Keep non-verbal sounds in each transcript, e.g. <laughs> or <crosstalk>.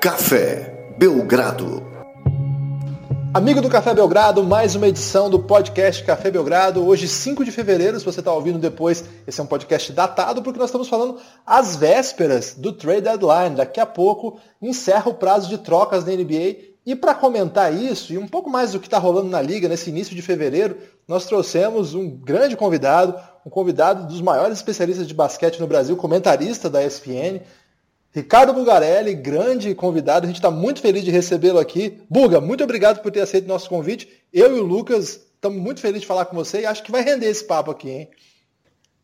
Café Belgrado. Amigo do Café Belgrado, mais uma edição do podcast Café Belgrado. Hoje, 5 de fevereiro, se você está ouvindo depois, esse é um podcast datado, porque nós estamos falando às vésperas do trade deadline. Daqui a pouco encerra o prazo de trocas da NBA. E para comentar isso, e um pouco mais do que está rolando na liga nesse início de fevereiro, nós trouxemos um grande convidado, um convidado dos maiores especialistas de basquete no Brasil, comentarista da ESPN, Ricardo Bugarelli, grande convidado. A gente está muito feliz de recebê-lo aqui. Buga, muito obrigado por ter aceito o nosso convite. Eu e o Lucas estamos muito felizes de falar com você e acho que vai render esse papo aqui, hein?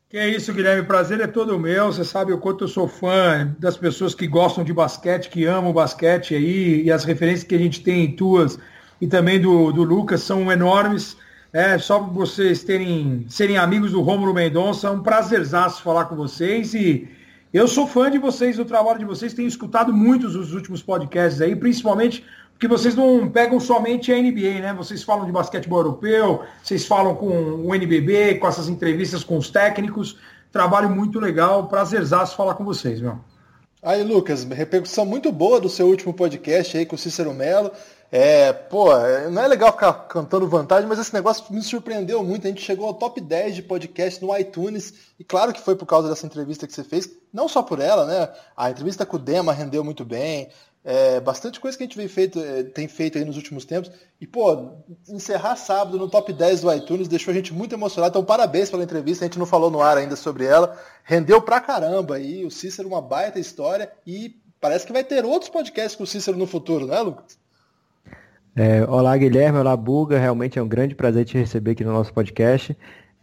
Que é isso, Guilherme. Prazer é todo meu. Você sabe o quanto eu sou fã das pessoas que gostam de basquete, que amam basquete aí, e as referências que a gente tem em tuas e também do, do Lucas são enormes. É, só vocês terem, serem amigos do Rômulo Mendonça, é um prazerzaço falar com vocês e eu sou fã de vocês, do trabalho de vocês, tenho escutado muitos os últimos podcasts aí, principalmente porque vocês não pegam somente a NBA, né? Vocês falam de basquetebol europeu, vocês falam com o NBB, com essas entrevistas com os técnicos. Trabalho muito legal, prazerzaço falar com vocês, meu. Aí, Lucas, repercussão muito boa do seu último podcast aí com o Cícero Melo. É, pô, não é legal ficar cantando vantagem, mas esse negócio me surpreendeu muito. A gente chegou ao top 10 de podcast no iTunes, e claro que foi por causa dessa entrevista que você fez, não só por ela, né? A entrevista com o Dema rendeu muito bem. É, bastante coisa que a gente vem feito, é, tem feito aí nos últimos tempos. E, pô, encerrar sábado no top 10 do iTunes deixou a gente muito emocionado. Então, parabéns pela entrevista. A gente não falou no ar ainda sobre ela. Rendeu pra caramba. E o Cícero, uma baita história. E parece que vai ter outros podcasts com o Cícero no futuro, né, Lucas? É, olá, Guilherme. Olá, Buga. Realmente é um grande prazer te receber aqui no nosso podcast.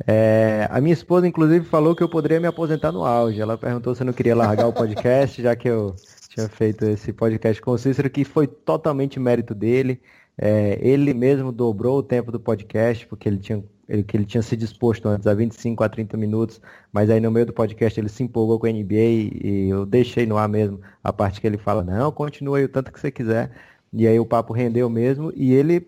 É, a minha esposa, inclusive, falou que eu poderia me aposentar no auge. Ela perguntou se eu não queria largar o podcast, já que eu tinha feito esse podcast com o Cícero, que foi totalmente mérito dele. É, ele mesmo dobrou o tempo do podcast, porque ele tinha, ele, que ele tinha se disposto antes a 25 a 30 minutos, mas aí no meio do podcast ele se empolgou com a NBA e eu deixei no ar mesmo a parte que ele fala, não, continue aí o tanto que você quiser. E aí o papo rendeu mesmo e ele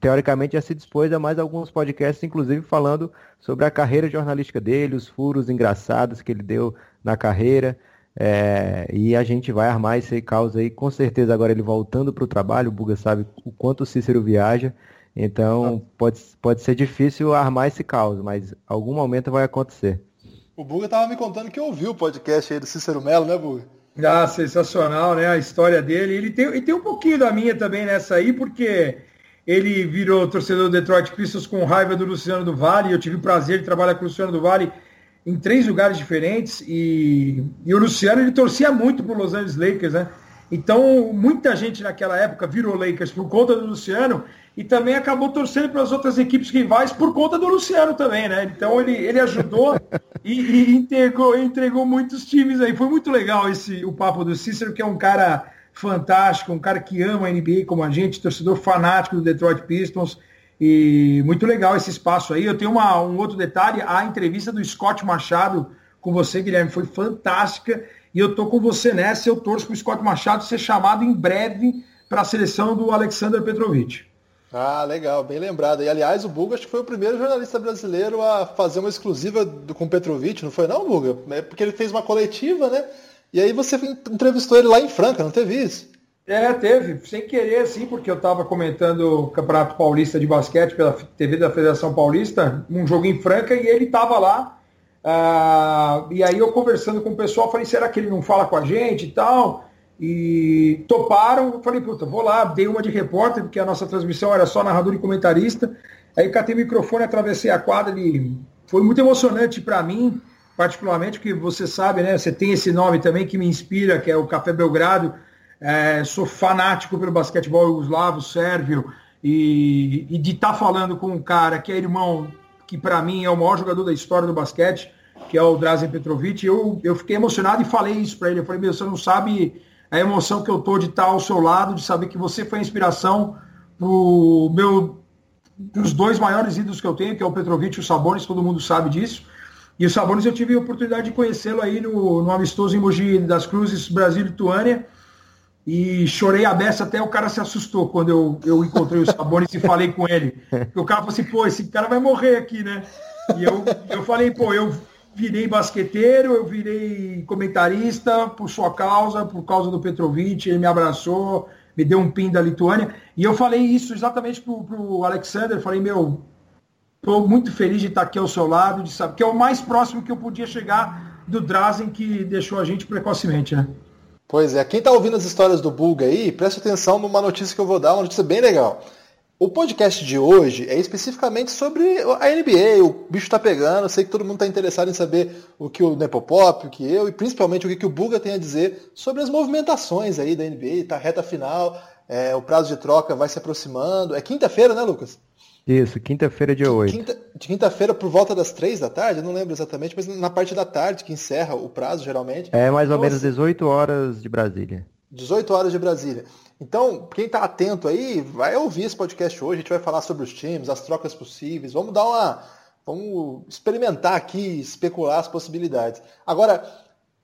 teoricamente já se dispôs a mais alguns podcasts, inclusive falando sobre a carreira jornalística dele, os furos engraçados que ele deu na carreira. É, e a gente vai armar esse caos aí, com certeza agora ele voltando para o trabalho, o Buga sabe o quanto o Cícero viaja, então ah. pode, pode ser difícil armar esse caos, mas algum momento vai acontecer. O Buga estava me contando que ouviu o podcast aí do Cícero Melo, né, Buga? Ah, sensacional, né? A história dele. Ele tem, e tem um pouquinho da minha também nessa aí, porque ele virou torcedor do Detroit Pistons com raiva do Luciano do Vale. Eu tive o prazer de trabalhar com o Luciano do Vale em três lugares diferentes. E, e o Luciano ele torcia muito para Los Angeles Lakers, né? Então, muita gente naquela época virou Lakers por conta do Luciano e também acabou torcendo para as outras equipes rivais por conta do Luciano também, né? Então ele, ele ajudou <laughs> e, e, entregou, entregou muitos times aí. Foi muito legal esse o papo do Cícero, que é um cara fantástico, um cara que ama a NBA como a gente, torcedor fanático do Detroit Pistons. E muito legal esse espaço aí. Eu tenho uma, um outro detalhe, a entrevista do Scott Machado com você, Guilherme, foi fantástica. E eu tô com você nessa, eu torço para o Scott Machado ser chamado em breve para a seleção do Alexander Petrovic. Ah, legal, bem lembrado. E aliás, o Buga acho que foi o primeiro jornalista brasileiro a fazer uma exclusiva do, com Petrovic, não foi não, Buga? É porque ele fez uma coletiva, né? E aí você entrevistou ele lá em Franca, não teve isso? É, teve, sem querer, assim, porque eu estava comentando o Campeonato Paulista de Basquete pela TV da Federação Paulista, um jogo em Franca, e ele estava lá. Uh, e aí eu conversando com o pessoal, falei, será que ele não fala com a gente e tal? E toparam, falei, puta, vou lá, dei uma de repórter, porque a nossa transmissão era só narrador e comentarista. Aí catei o microfone, atravessei a quadra e foi muito emocionante para mim, particularmente, porque você sabe, né? Você tem esse nome também que me inspira, que é o Café Belgrado. É, sou fanático pelo basquetebol jugoslavo, sérvio, e, e de estar tá falando com um cara que é irmão, que para mim é o maior jogador da história do basquete, que é o Drazen Petrovic, eu, eu fiquei emocionado e falei isso para ele. Eu falei, meu, você não sabe a emoção que eu tô de estar ao seu lado, de saber que você foi a inspiração pro meu dos dois maiores ídolos que eu tenho, que é o Petrovic e o Sabonis, todo mundo sabe disso. E o Sabonis eu tive a oportunidade de conhecê-lo aí no, no amistoso em Mogi das Cruzes, Brasil e Lituânia. E chorei a beça, até o cara se assustou quando eu, eu encontrei o Sabonis e falei com ele. Porque o cara falou assim, pô, esse cara vai morrer aqui, né? E eu, eu falei, pô, eu, virei basqueteiro, eu virei comentarista por sua causa, por causa do Petrovic, ele me abraçou, me deu um pin da Lituânia. E eu falei isso exatamente pro, pro Alexander, falei, meu, estou muito feliz de estar aqui ao seu lado, de saber que é o mais próximo que eu podia chegar do Drazen que deixou a gente precocemente, né? Pois é, quem está ouvindo as histórias do Bulga aí, preste atenção numa notícia que eu vou dar, uma notícia bem legal. O podcast de hoje é especificamente sobre a NBA, o bicho está pegando, eu sei que todo mundo está interessado em saber o que o Nepopop, o que eu, e principalmente o que, que o Bulga tem a dizer sobre as movimentações aí da NBA, tá reta final, é, o prazo de troca vai se aproximando. É quinta-feira, né, Lucas? Isso, quinta-feira, dia 8. Quinta, de quinta-feira por volta das três da tarde, eu não lembro exatamente, mas na parte da tarde que encerra o prazo, geralmente. É mais ou então, menos 18 assim, horas de Brasília. 18 horas de Brasília. Então, quem está atento aí, vai ouvir esse podcast hoje, a gente vai falar sobre os times, as trocas possíveis, vamos dar uma. Vamos experimentar aqui, especular as possibilidades. Agora,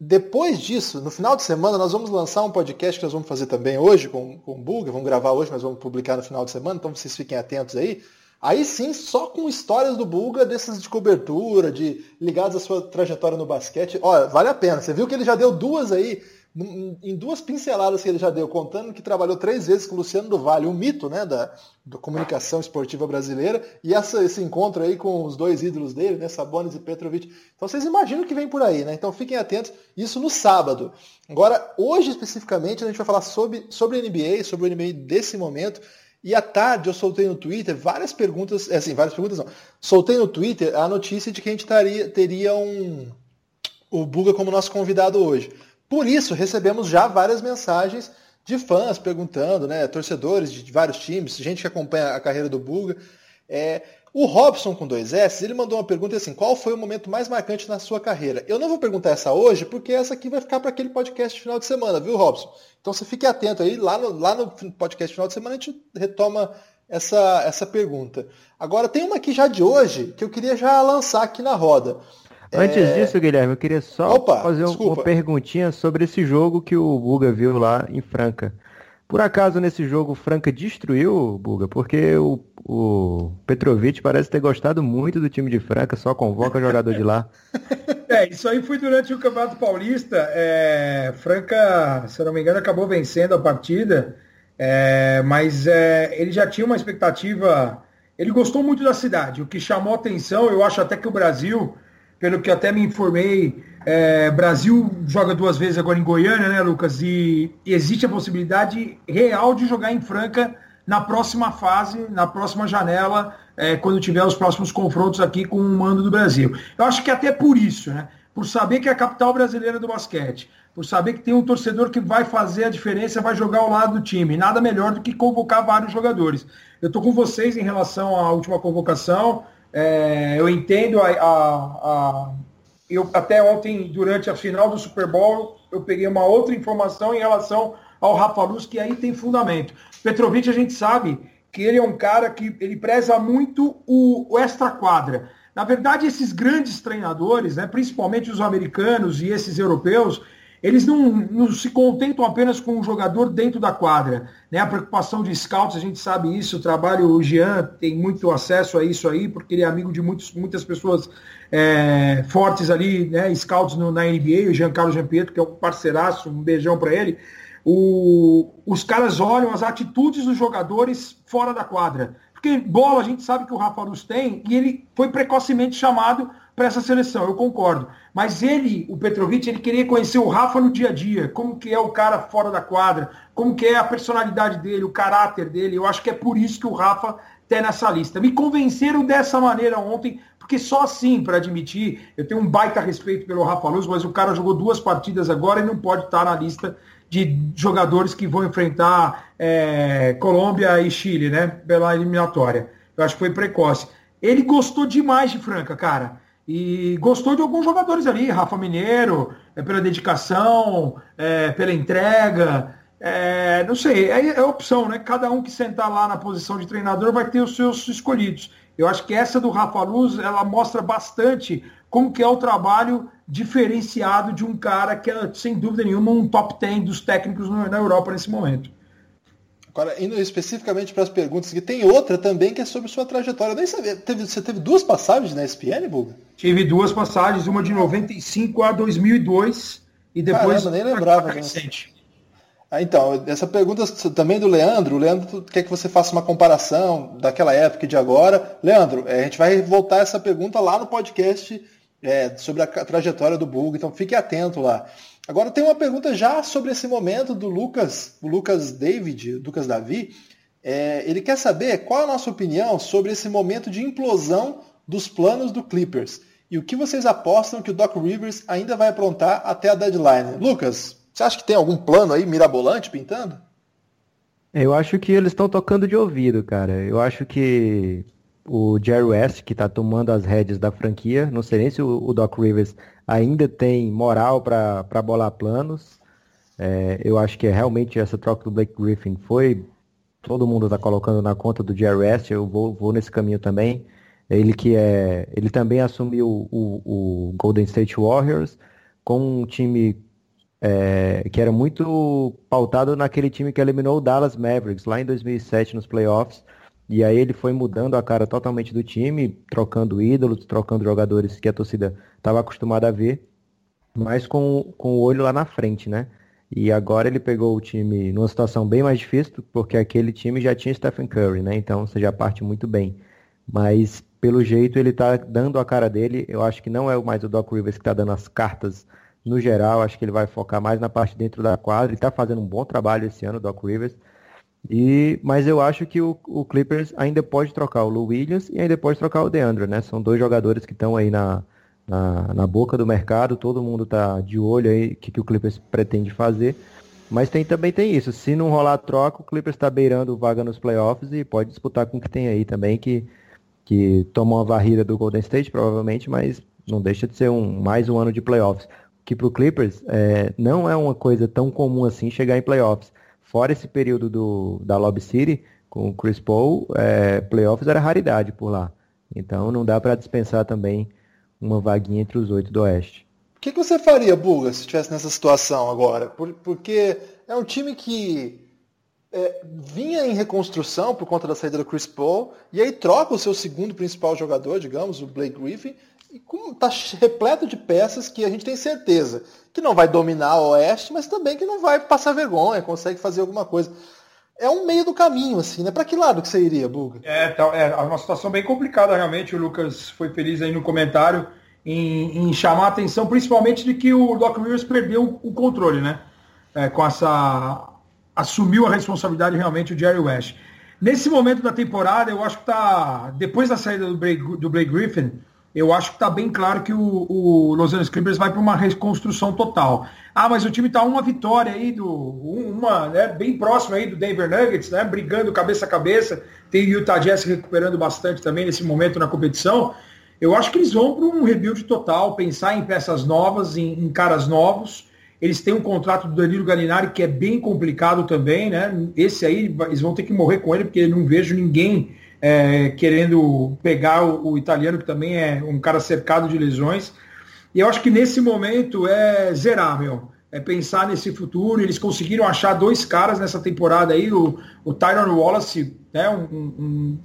depois disso, no final de semana, nós vamos lançar um podcast que nós vamos fazer também hoje com, com o Buga, vamos gravar hoje, mas vamos publicar no final de semana, então vocês fiquem atentos aí. Aí sim, só com histórias do Bulga, dessas de cobertura, de ligados à sua trajetória no basquete. Olha, vale a pena. Você viu que ele já deu duas aí, em duas pinceladas que ele já deu, contando que trabalhou três vezes com o Luciano do Vale, um mito né, da, da comunicação esportiva brasileira, e essa, esse encontro aí com os dois ídolos dele, né, Sabonis e Petrovic. Então vocês imaginam que vem por aí, né? Então fiquem atentos, isso no sábado. Agora, hoje especificamente, a gente vai falar sobre, sobre NBA, sobre o NBA desse momento. E à tarde eu soltei no Twitter várias perguntas, é assim, várias perguntas não. Soltei no Twitter a notícia de que a gente taria, teria um o Buga como nosso convidado hoje. Por isso, recebemos já várias mensagens de fãs perguntando, né, torcedores de vários times, gente que acompanha a carreira do Buga. É, o Robson com dois S, ele mandou uma pergunta assim: qual foi o momento mais marcante na sua carreira? Eu não vou perguntar essa hoje, porque essa aqui vai ficar para aquele podcast final de semana, viu, Robson? Então você fique atento aí, lá no, lá no podcast final de semana a gente retoma essa, essa pergunta. Agora tem uma aqui já de hoje que eu queria já lançar aqui na roda. Antes é... disso, Guilherme, eu queria só Opa, fazer desculpa. uma perguntinha sobre esse jogo que o Buga viu lá em Franca. Por acaso nesse jogo Franca destruiu o Buga? Porque o, o Petrovic parece ter gostado muito do time de Franca, só convoca jogador de lá. <laughs> É, isso aí foi durante o Campeonato Paulista. É, Franca, se eu não me engano, acabou vencendo a partida, é, mas é, ele já tinha uma expectativa. Ele gostou muito da cidade. O que chamou atenção, eu acho até que o Brasil, pelo que até me informei, é, Brasil joga duas vezes agora em Goiânia, né, Lucas? E, existe a possibilidade real de jogar em Franca na próxima fase, na próxima janela, é, quando tiver os próximos confrontos aqui com o mando do Brasil. Eu acho que até por isso, né? Por saber que é a capital brasileira do basquete, por saber que tem um torcedor que vai fazer a diferença, vai jogar ao lado do time. Nada melhor do que convocar vários jogadores. Eu estou com vocês em relação à última convocação. É, eu entendo a, a, a eu até ontem, durante a final do Super Bowl, eu peguei uma outra informação em relação ao Rafa Luz, que aí tem fundamento. Petrovic, a gente sabe que ele é um cara que ele preza muito o, o extra-quadra. Na verdade, esses grandes treinadores, né, principalmente os americanos e esses europeus, eles não, não, se contentam apenas com o jogador dentro da quadra. Né? A preocupação de scouts, a gente sabe isso, o trabalho, o Jean tem muito acesso a isso aí, porque ele é amigo de muitos, muitas pessoas é, fortes ali, né? scouts no, na NBA, o Jean Carlos Giampietro, que é um parceiraço, um beijão para ele. O, os caras olham as atitudes dos jogadores fora da quadra. Porque bola a gente sabe que o Rafa Luz tem e ele foi precocemente chamado para essa seleção, eu concordo. Mas ele, o Petrovic, ele queria conhecer o Rafa no dia a dia, como que é o cara fora da quadra, como que é a personalidade dele, o caráter dele. Eu acho que é por isso que o Rafa está nessa lista. Me convenceram dessa maneira ontem, porque só assim, para admitir, eu tenho um baita respeito pelo Rafa Luz, mas o cara jogou duas partidas agora e não pode estar na lista de jogadores que vão enfrentar é, Colômbia e Chile, né? Pela eliminatória. Eu acho que foi precoce. Ele gostou demais de Franca, cara. E gostou de alguns jogadores ali, Rafa Mineiro, é, pela dedicação, é, pela entrega. É, não sei, é, é opção, né? Cada um que sentar lá na posição de treinador vai ter os seus escolhidos. Eu acho que essa do Rafa Luz, ela mostra bastante como que é o trabalho diferenciado de um cara que é, sem dúvida nenhuma, um top 10 dos técnicos na Europa nesse momento. Agora, indo especificamente para as perguntas, que tem outra também que é sobre sua trajetória. Eu nem sabia. Teve, você teve duas passagens na ESPN, Buga? Tive duas passagens, uma de 95 a 2002 e depois. Caramba, nem lembrava. Recente. Ah, então, essa pergunta também do Leandro. O Leandro quer que você faça uma comparação daquela época e de agora. Leandro, é, a gente vai voltar essa pergunta lá no podcast é, sobre a trajetória do Bug, então fique atento lá. Agora tem uma pergunta já sobre esse momento do Lucas, o Lucas David, Lucas Davi. É, ele quer saber qual a nossa opinião sobre esse momento de implosão dos planos do Clippers. E o que vocês apostam que o Doc Rivers ainda vai aprontar até a deadline? Lucas, você acha que tem algum plano aí mirabolante pintando? Eu acho que eles estão tocando de ouvido, cara. Eu acho que o Jerry West, que está tomando as rédeas da franquia, não sei nem se o, Doc Rivers ainda tem moral para bolar planos. É, eu acho que é realmente essa troca do Blake Griffin foi. Todo mundo está colocando na conta do Jerry West, eu vou, vou nesse caminho também. Ele que é. Ele também assumiu o, o Golden State Warriors com um time é, que era muito pautado naquele time que eliminou o Dallas Mavericks lá em 2007 nos playoffs. E aí ele foi mudando a cara totalmente do time, trocando ídolos, trocando jogadores que a torcida estava acostumada a ver, mas com, com o olho lá na frente, né? E agora ele pegou o time numa situação bem mais difícil, porque aquele time já tinha Stephen Curry, né? Então você já parte muito bem. Mas pelo jeito ele está dando a cara dele. Eu acho que não é mais o Doc Rivers que está dando as cartas no geral, acho que ele vai focar mais na parte dentro da quadra. Ele está fazendo um bom trabalho esse ano, Doc Rivers. E, mas eu acho que o, o, Clippers ainda pode trocar o Lou Williams e ainda pode trocar o DeAndre, né? São dois jogadores que estão aí na, na, na, boca do mercado, todo mundo está de olho aí o que, que o Clippers pretende fazer. Mas tem, também tem isso, se não rolar troca, o Clippers está beirando vaga nos playoffs e pode disputar com o que tem aí também, que, que tomou uma varrida do Golden State, provavelmente, mas não deixa de ser um, mais um ano de playoffs que para o Clippers é, não é uma coisa tão comum assim chegar em playoffs. Fora esse período do, da Lob City, com o Chris Paul, é, playoffs era raridade por lá. Então não dá para dispensar também uma vaguinha entre os oito do Oeste. O que, que, você faria, Buga, se estivesse nessa situação agora? Por, porque é um time que é, vinha em reconstrução por conta da saída do Chris Paul, e aí troca o seu segundo principal jogador, digamos, o Blake Griffin, e está repleto de peças que a gente tem certeza que não vai dominar o Oeste, mas também que não vai passar vergonha, consegue fazer alguma coisa. É um meio do caminho, assim, né? Para que lado que você iria, Buga? É, tá, é uma situação bem complicada, realmente. O Lucas foi feliz aí no comentário em, em chamar a atenção, principalmente de que o Doc Rivers perdeu o controle, né? É, com essa. assumiu a responsabilidade realmente o Jerry West. Nesse momento da temporada, eu acho que tá. Depois da saída do Blake, do Blake Griffin, eu acho que está bem claro que o, o, Los Angeles Clippers vai para uma reconstrução total. Ah, mas o time está uma vitória aí do uma, né, bem próximo aí do Denver Nuggets, né, brigando cabeça a cabeça. Tem o Utah Jazz recuperando bastante também nesse momento na competição. Eu acho que eles vão para um rebuild total, pensar em peças novas, em, em caras novos. Eles têm um contrato do Danilo Galinari que é bem complicado também, né? Esse aí eles vão ter que morrer com ele porque eu não vejo ninguém é, querendo pegar o, o, italiano, que também é um cara cercado de lesões. E eu acho que nesse momento é zerar, meu. É pensar nesse futuro. Eles conseguiram achar dois caras nessa temporada aí, o, o Tyron Wallace, né, um, um,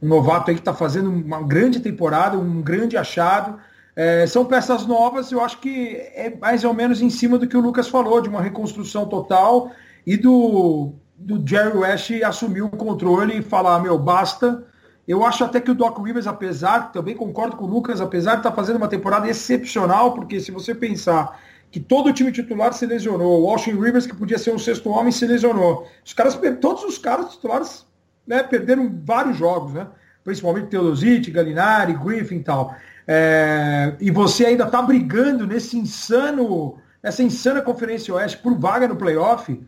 um novato aí que está fazendo uma grande temporada, um grande achado. É, são peças novas, eu acho que é mais ou menos em cima do que o Lucas falou, de uma reconstrução total e do do Jerry West assumir o controle e falar, meu, basta. Eu acho até que o Doc Rivers, apesar, também concordo com o Lucas, apesar de estar tá fazendo uma temporada excepcional, porque se você pensar que todo o time titular se lesionou, o Washington Rivers, que podia ser um sexto homem, se lesionou. Os caras, todos os caras titulares né, perderam vários jogos, né? Principalmente Teodosic, Galinari, Griffin e tal. É, e você ainda está brigando nesse insano, nessa insana Conferência Oeste por vaga no playoff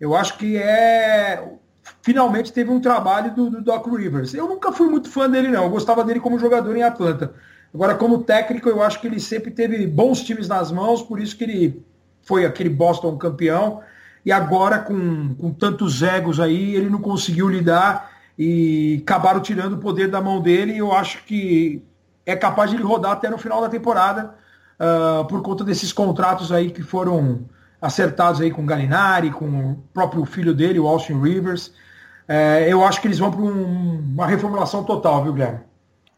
eu acho que é. Finalmente teve um trabalho do, do, Doc Rivers. Eu nunca fui muito fã dele, não. Eu gostava dele como jogador em Atlanta. Agora, como técnico, eu acho que ele sempre teve bons times nas mãos, por isso que ele foi aquele Boston campeão. E agora, com, com tantos egos aí, ele não conseguiu lidar e acabaram tirando o poder da mão dele. E eu acho que é capaz de ele rodar até no final da temporada, uh, por conta desses contratos aí que foram acertados aí com o Galinari, com o próprio filho dele, o Austin Rivers. é, eu acho que eles vão para um, uma reformulação total, viu, Guilherme?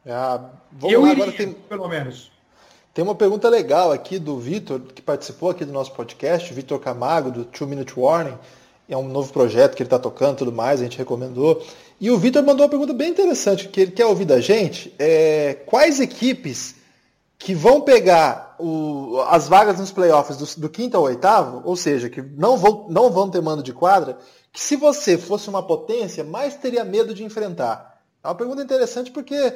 Ah, eu lá, iria, agora tem, pelo menos. Tem uma pergunta legal aqui do Vitor, que participou aqui do nosso podcast, Vitor Camargo, do Two Minute Warning. É um novo projeto que ele está tocando tudo mais, a gente recomendou. E o Vitor mandou uma pergunta bem interessante, que ele quer ouvir da gente. É, quais equipes que vão pegar o, as vagas nos playoffs do, do, quinto ao oitavo, ou seja, que não vão, não vão ter mando de quadra, que se você fosse uma potência, mais teria medo de enfrentar? É uma pergunta interessante porque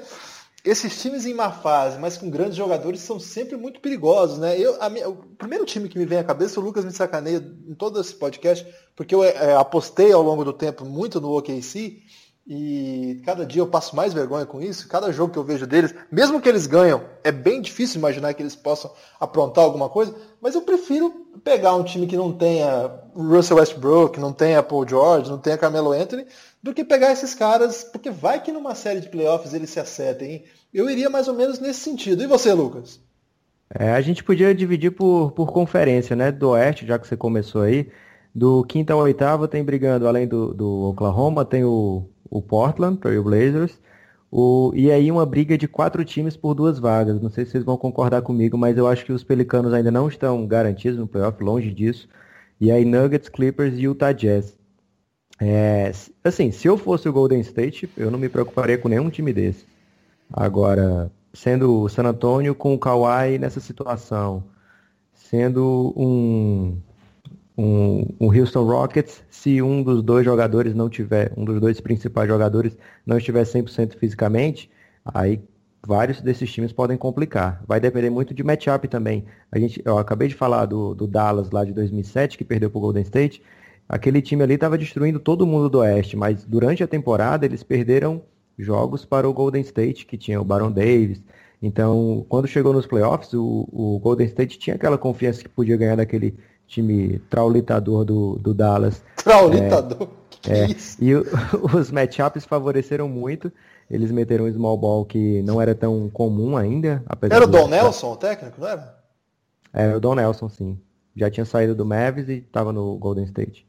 esses times em má fase, mas com grandes jogadores, são sempre muito perigosos, né? Eu, minha, o primeiro time que me vem à cabeça, o Lucas me sacaneia em todo esse podcast, porque eu é, apostei ao longo do tempo muito no OKC, e cada dia eu passo mais vergonha com isso. Cada jogo que eu vejo deles, mesmo que eles ganham, é bem difícil imaginar que eles possam aprontar alguma coisa. Mas eu prefiro pegar um time que não tenha Russell Westbrook, não tenha Paul George, não tenha Carmelo Anthony, do que pegar esses caras, porque vai que numa série de playoffs eles se acertem. Eu iria mais ou menos nesse sentido. E você, Lucas? É, a gente podia dividir por, por conferência, né? Do Oeste, já que você começou aí. Do quinto ao oitavo tem brigando, além do, do Oklahoma, tem o o Portland, Trail Blazers, o, e aí uma briga de quatro times por duas vagas. Não sei se vocês vão concordar comigo, mas eu acho que os Pelicanos ainda não estão garantidos no playoff, longe disso. E aí Nuggets, Clippers e Utah Jazz. É, assim, se eu fosse o Golden State, eu não me preocuparia com nenhum time desse. Agora, sendo o San Antonio com o Kawhi nessa situação, sendo um um, um Houston Rockets se um dos dois jogadores não tiver, um dos dois principais jogadores não estiver 100% fisicamente, aí vários desses times podem complicar. Vai depender muito de matchup também. A gente, eu acabei de falar do, do Dallas lá de 2007, que perdeu para o Golden State. Aquele time ali estava destruindo todo mundo do Oeste, mas durante a temporada eles perderam jogos para o Golden State, que tinha o Baron Davis. Então, quando chegou nos playoffs, o, o Golden State tinha aquela confiança que podia ganhar daquele time traulitador do, do Dallas. Traulitador? É, <laughs> é, e o, <laughs> os matchups favoreceram muito. Eles meteram um small ball que não era tão comum ainda. Era o Don Nelson, o técnico, não era? Era o Don Nelson, sim. Já tinha saído do Mavis e estava no Golden State.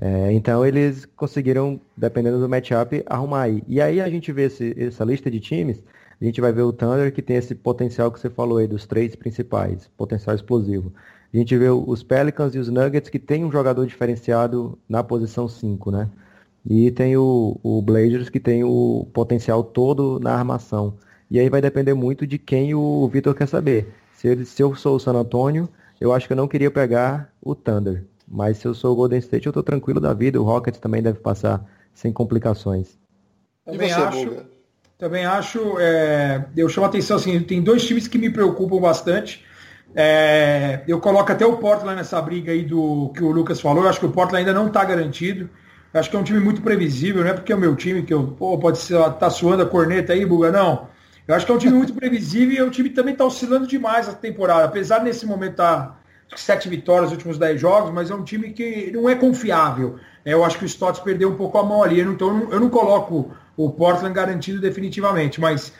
É, então eles conseguiram, dependendo do matchup, arrumar aí. E aí a gente vê esse, essa lista de times, a gente vai ver o Thunder que tem esse potencial que você falou aí, dos três principais, potencial explosivo. A gente vê os Pelicans e os Nuggets que tem um jogador diferenciado na posição 5, né? E tem o, o Blazers que tem o potencial todo na armação. E aí vai depender muito de quem o Vitor quer saber. Se, ele, se eu sou o San Antonio, eu acho que eu não queria pegar o Thunder. Mas se eu sou o Golden State, eu estou tranquilo da vida. O Rockets também deve passar sem complicações. Também você, acho. Também acho. É, eu chamo a atenção assim, tem dois times que me preocupam bastante. É, eu coloco até o Portland nessa briga aí do que o Lucas falou. Eu acho que o Portland ainda não está garantido. Eu acho que é um time muito previsível, não é porque é o meu time que eu, pô, pode ser, tá suando a corneta aí, Buga, não. Eu acho que é um time muito previsível e o time também está oscilando demais a temporada. Apesar nesse momento estar tá sete vitórias nos últimos dez jogos, mas é um time que não é confiável. É, eu acho que o Stotts perdeu um pouco a mão ali, então eu não coloco o Portland garantido definitivamente, mas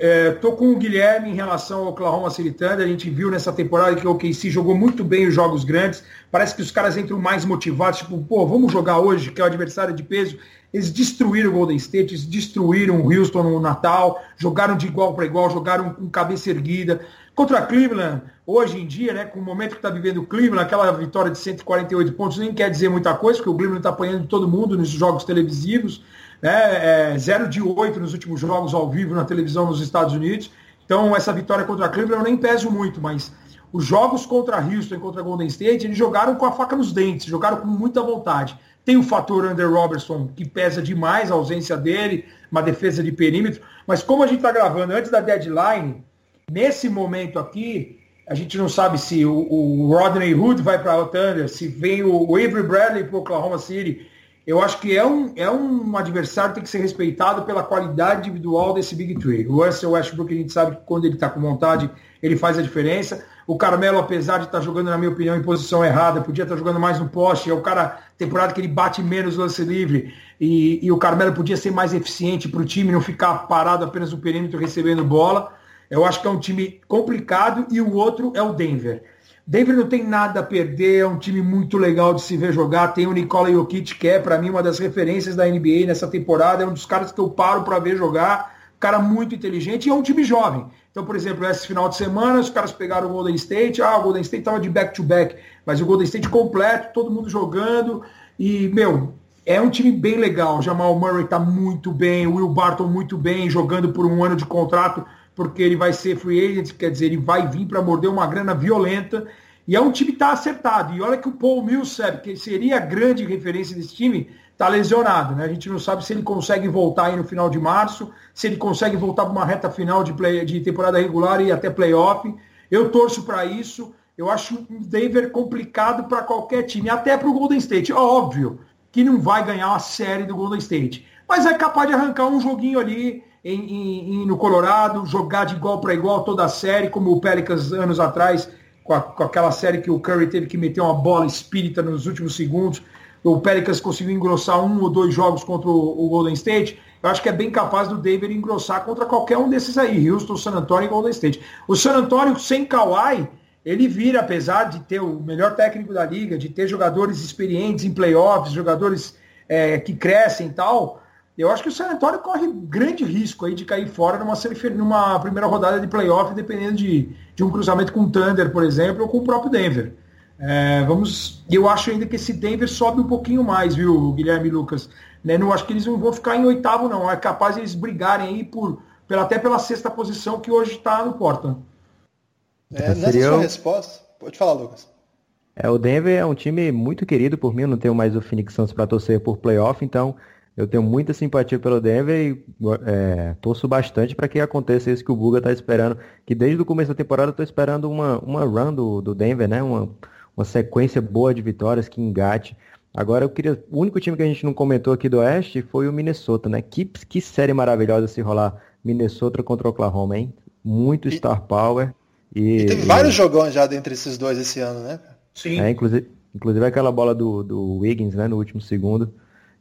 Estou é, com o Guilherme em relação ao Oklahoma City Thunder. A gente viu nessa temporada que o OKC jogou muito bem os jogos grandes. Parece que os caras entram mais motivados, tipo, pô, vamos jogar hoje, que é o adversário de peso. Eles destruíram o Golden State, eles destruíram o Houston no Natal, jogaram de igual para igual, jogaram com cabeça erguida. Contra Cleveland, hoje em dia, né, com o momento que está vivendo o Cleveland, aquela vitória de 148 pontos nem quer dizer muita coisa, porque o Cleveland está apanhando todo mundo nos jogos televisivos né? É, 0 de 8 nos últimos jogos ao vivo na televisão nos Estados Unidos. Então, essa vitória contra a Cleveland eu nem peso muito, mas os jogos contra Houston contra Golden State, eles jogaram com a faca nos dentes, jogaram com muita vontade. Tem o fator Under Robertson, que pesa demais a ausência dele, uma defesa de perímetro, mas como a gente está gravando antes da deadline, nesse momento aqui, a gente não sabe se o, o Rodney Hood vai para o Thunder, se vem o, Avery Bradley para Oklahoma City, eu acho que é um, é um adversário que tem que ser respeitado pela qualidade individual desse Big Three. O Russell Westbrook, a gente sabe que quando ele está com vontade, ele faz a diferença. O Carmelo, apesar de estar tá jogando, na minha opinião, em posição errada, podia estar tá jogando mais no poste. É o cara, temporada que ele bate menos lance livre. E, e o Carmelo podia ser mais eficiente para o time, não ficar parado apenas no perímetro recebendo bola. Eu acho que é um time complicado e o outro é o Denver. Denver não tem nada a perder, é um time muito legal de se ver jogar. Tem o Nikola Jokic, que é, para mim, uma das referências da NBA nessa temporada. É um dos caras que eu paro para ver jogar. Cara muito inteligente e é um time jovem. Então, por exemplo, esse final de semana, os caras pegaram o Golden State. Ah, o Golden State estava de back-to-back, -back, mas o Golden State completo, todo mundo jogando. E, meu, é um time bem legal. Jamal Murray está muito bem, o Will Barton muito bem, jogando por um ano de contrato porque ele vai ser free agent, quer dizer, ele vai vir para morder uma grana violenta. E é um time que está acertado. E olha que o Paul Millsap, que seria a grande referência desse time, está lesionado. Né? A gente não sabe se ele consegue voltar aí no final de março, se ele consegue voltar para uma reta final de, play, de temporada regular e até playoff. Eu torço para isso. Eu acho o Denver complicado para qualquer time, até para o Golden State. Óbvio que não vai ganhar uma série do Golden State, mas é capaz de arrancar um joguinho ali em, em, no Colorado, jogar de igual para igual toda a série, como o Pelicans anos atrás, com, a, com, aquela série que o Curry teve que meter uma bola espírita nos últimos segundos. O Pelicans conseguiu engrossar um ou dois jogos contra o, o Golden State. Eu acho que é bem capaz do Denver engrossar contra qualquer um desses aí, Houston, San Antonio e Golden State. O San Antonio sem Kawhi, ele vira, apesar de ter o melhor técnico da liga, de ter jogadores experientes em playoffs, jogadores é, que crescem e tal, eu acho que o San Antonio corre grande risco aí de cair fora numa, numa primeira rodada de playoff, dependendo de, de um cruzamento com o Thunder, por exemplo, ou com o próprio Denver. É, vamos, eu acho ainda que esse Denver sobe um pouquinho mais, viu, Guilherme e Lucas? Né? Não acho que eles não vão ficar em oitavo, não. É capaz de eles brigarem aí por, pela, até pela sexta posição que hoje está no Portland. É, nessa Seria... sua resposta, pode falar, Lucas. É, o Denver é um time muito querido por mim, eu não tenho mais o Phoenix Suns para torcer por playoff, então eu tenho muita simpatia pelo Denver e é, torço bastante para que aconteça isso que o Buga está esperando. Que desde o começo da temporada eu estou esperando uma, uma run do, do Denver, né? Uma, uma sequência boa de vitórias que engate. Agora eu queria. O único time que a gente não comentou aqui do Oeste foi o Minnesota, né? Que, que série maravilhosa se rolar Minnesota contra o Oklahoma, hein? Muito e, star power. E, e teve e... vários jogões já dentre esses dois esse ano, né? Sim. É, inclusive, inclusive aquela bola do, do Wiggins, né? No último segundo.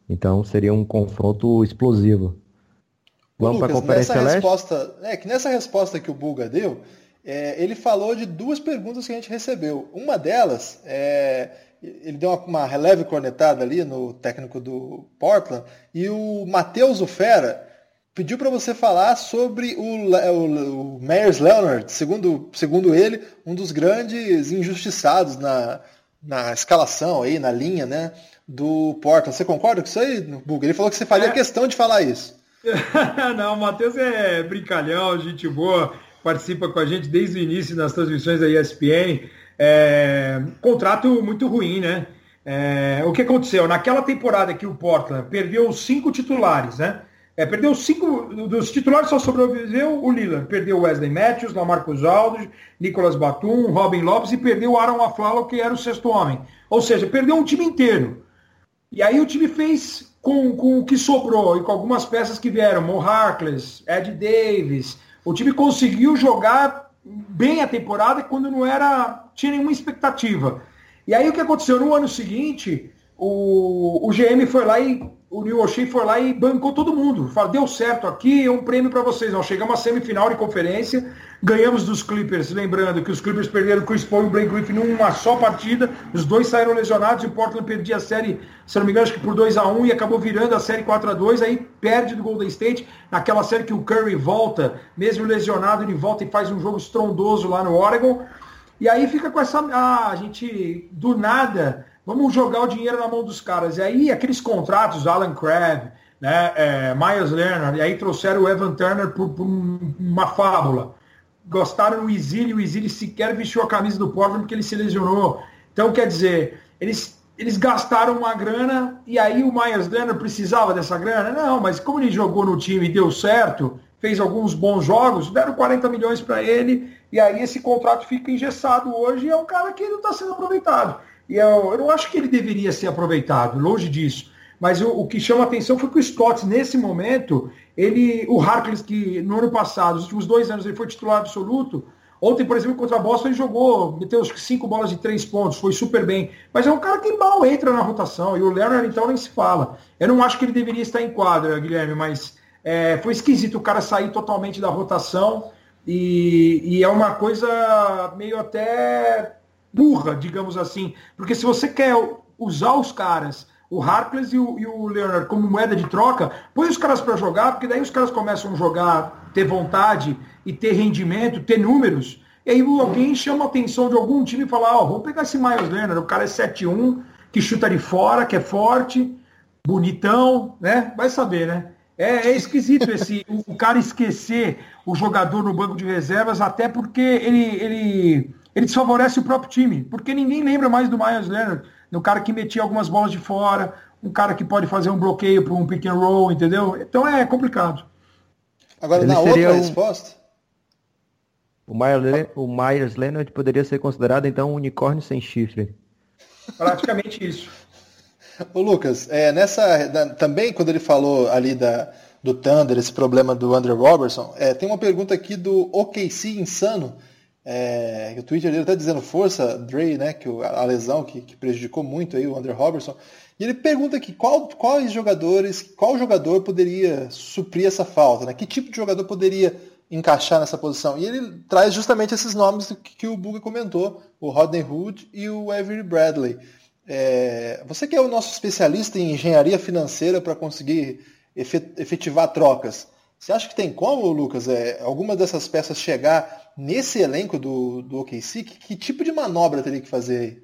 Então seria um confronto explosivo. Vamos para a Conferência nessa Leste? Resposta, é que nessa resposta que o Buga deu, é, ele falou de duas perguntas que a gente recebeu. Uma delas, é, ele deu uma, uma leve cornetada ali no técnico do Portland, e o Matheus Ufera pediu para você falar sobre o, o, o Myers Leonard, segundo, segundo ele, um dos grandes injustiçados na, na escalação aí, na linha, né? Do Portland. Você concorda com isso aí, Buga? Ele falou que você faria é. questão de falar isso. <laughs> Não, o Matheus é brincalhão, gente boa, participa com a gente desde o início das transmissões da ESPN. É, contrato muito ruim, né? É, o que aconteceu? Naquela temporada que o Portland perdeu cinco titulares, né? É, perdeu cinco. Dos titulares só sobreviveu o Lillard. Perdeu Wesley Matthews, Lamarcus Aldridge, Nicolas Batum, Robin Lopes e perdeu o Aaron Aflalo, que era o sexto homem. Ou seja, perdeu um time inteiro. E aí o time fez com, com o que sobrou e com algumas peças que vieram, Mo Harkless, Ed Davis. O time conseguiu jogar bem a temporada quando não era tinha nenhuma expectativa. E aí o que aconteceu no ano seguinte, o, o GM foi lá e o New O'Shea foi lá e bancou todo mundo. Falou, deu certo aqui, é um prêmio para vocês. Nós chegamos à semifinal de conferência, ganhamos dos Clippers, lembrando que os Clippers perderam Chris Paul e o Blake Griffin numa só partida, os dois saíram lesionados e o Portland perdia a série, se não me engano, acho que por 2 a 1 e acabou virando a série 4 a 2 aí perde do Golden State, naquela série que o Curry volta, mesmo lesionado, ele volta e faz um jogo estrondoso lá no Oregon. E aí fica com essa. Ah, a gente, do nada, Vamos jogar o dinheiro na mão dos caras. E aí, aqueles contratos, Alan Crabb, né, é, Myers Leonard, e aí trouxeram o Evan Turner por, por uma fábula. Gostaram do Izzy, o Izzy sequer vestiu a camisa do Portland porque ele se lesionou. Então, quer dizer, eles, eles gastaram uma grana e aí o Myers Leonard precisava dessa grana? Não, mas como ele jogou no time e deu certo, fez alguns bons jogos, deram 40 milhões para ele e aí esse contrato fica engessado hoje e é um cara que não está sendo aproveitado. E eu, eu não acho que ele deveria ser aproveitado, longe disso. Mas o, o que chama atenção foi que o Stotts, nesse momento, ele, o Harkless, que no ano passado, os últimos dois anos, ele foi titular absoluto. Ontem, por exemplo, contra a Boston, ele jogou, meteu cinco bolas de três pontos, foi super bem. Mas é um cara que mal entra na rotação. E o Leonard, então, nem se fala. Eu não acho que ele deveria estar em quadra, Guilherme, mas é, foi esquisito o cara sair totalmente da rotação. E, e é uma coisa meio até burra, digamos assim. Porque se você quer usar os caras, o Harkless e o, e o Leonard, como moeda de troca, põe os caras para jogar, porque daí os caras começam a jogar, ter vontade e ter rendimento, ter números. E aí alguém chama a atenção de algum time e fala, ó, oh, vamos pegar esse Miles Leonard, o cara é 7-1, que chuta de fora, que é forte, bonitão, né? Vai saber, né? É, é esquisito esse <laughs> o, cara esquecer o jogador no banco de reservas, até porque ele, ele, ele desfavorece o próprio time. Porque ninguém lembra mais do Miles Leonard, do cara que metia algumas bolas de fora, um cara que pode fazer um bloqueio para um pick and roll, entendeu? Então é complicado. Agora, ele na outra um... resposta, o Myers, o Myers Leonard poderia ser considerado então um unicórnio sem chifre. Praticamente isso. <laughs> Ô Lucas, é, nessa da, também quando ele falou ali da, do Thunder, esse problema do Andrew Robertson, é, tem uma pergunta aqui do OKC Insano, é, o Twitter dele está dizendo força, Dre, né, que a lesão que, que, prejudicou muito aí o Andrew Robertson, e ele pergunta aqui qual, quais jogadores, qual jogador poderia suprir essa falta, né? Que tipo de jogador poderia encaixar nessa posição. E ele traz justamente esses nomes que o Buga comentou, o Rodney Hood e o Avery Bradley. É, você que é o nosso especialista em engenharia financeira para conseguir efetivar trocas, você acha que tem como, Lucas, é, alguma dessas peças chegar nesse elenco do, do OKC? Que, que tipo de manobra teria que fazer aí?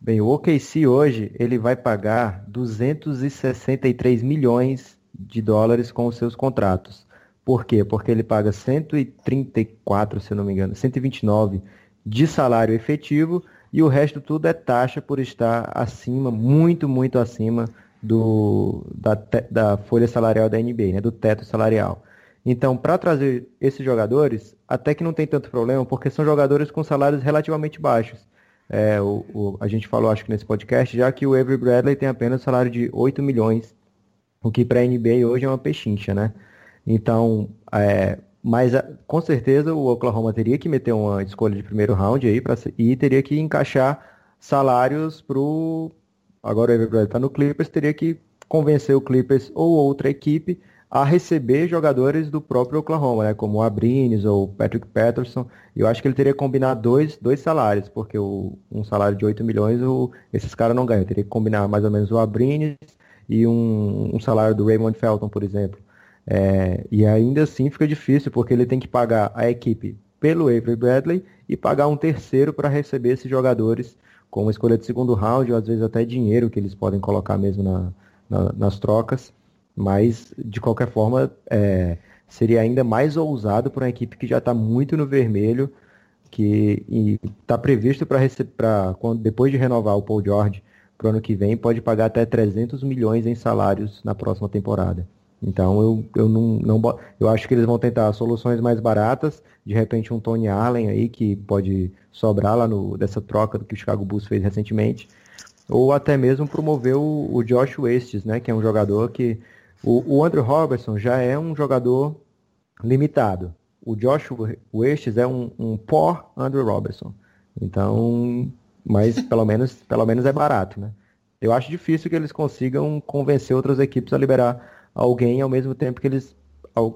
Bem, o OKC hoje ele vai pagar 263 milhões de dólares com os seus contratos. Por quê? Porque ele paga 134, se não me engano, 129 de salário efetivo e o resto tudo é taxa por estar acima, muito, muito acima do, da, da folha salarial da NBA, né, do teto salarial. Então, para trazer esses jogadores, até que não tem tanto problema, porque são jogadores com salários relativamente baixos. É, o, o, a gente falou, acho que nesse podcast, já que o Avery Bradley tem apenas salário de 8 milhões, o que para a NBA hoje é uma pechincha, né? Então, é, mas com certeza o Oklahoma teria que meter uma escolha de primeiro round aí pra, e teria que encaixar salários para o. Agora o Evergrande está no Clippers, teria que convencer o Clippers ou outra equipe a receber jogadores do próprio Oklahoma, né, como o Abrines ou Patrick Patterson. Eu acho que ele teria que combinar dois, dois salários, porque o, um salário de 8 milhões o, esses caras não ganham. Teria que combinar mais ou menos o Abrines e um, um salário do Raymond Felton, por exemplo. É, e ainda assim fica difícil, porque ele tem que pagar a equipe pelo Avery Bradley e pagar um terceiro para receber esses jogadores com uma escolha de segundo round, ou às vezes até dinheiro que eles podem colocar mesmo na, na, nas trocas. Mas, de qualquer forma, é, seria ainda mais ousado para uma equipe que já está muito no vermelho, que está previsto para depois de renovar o Paul George para o ano que vem, pode pagar até 300 milhões em salários na próxima temporada. Então eu, eu não, não eu acho que eles vão tentar soluções mais baratas, de repente um Tony Allen aí que pode sobrar lá no, dessa troca que o Chicago Bulls fez recentemente, ou até mesmo promover o, o Josh Westes, né, que é um jogador que o, o Andrew Robertson já é um jogador limitado. O Josh Westes é um, um poor Andrew Robertson. Então, mas pelo menos, pelo menos é barato, né? Eu acho difícil que eles consigam convencer outras equipes a liberar alguém ao mesmo tempo que eles,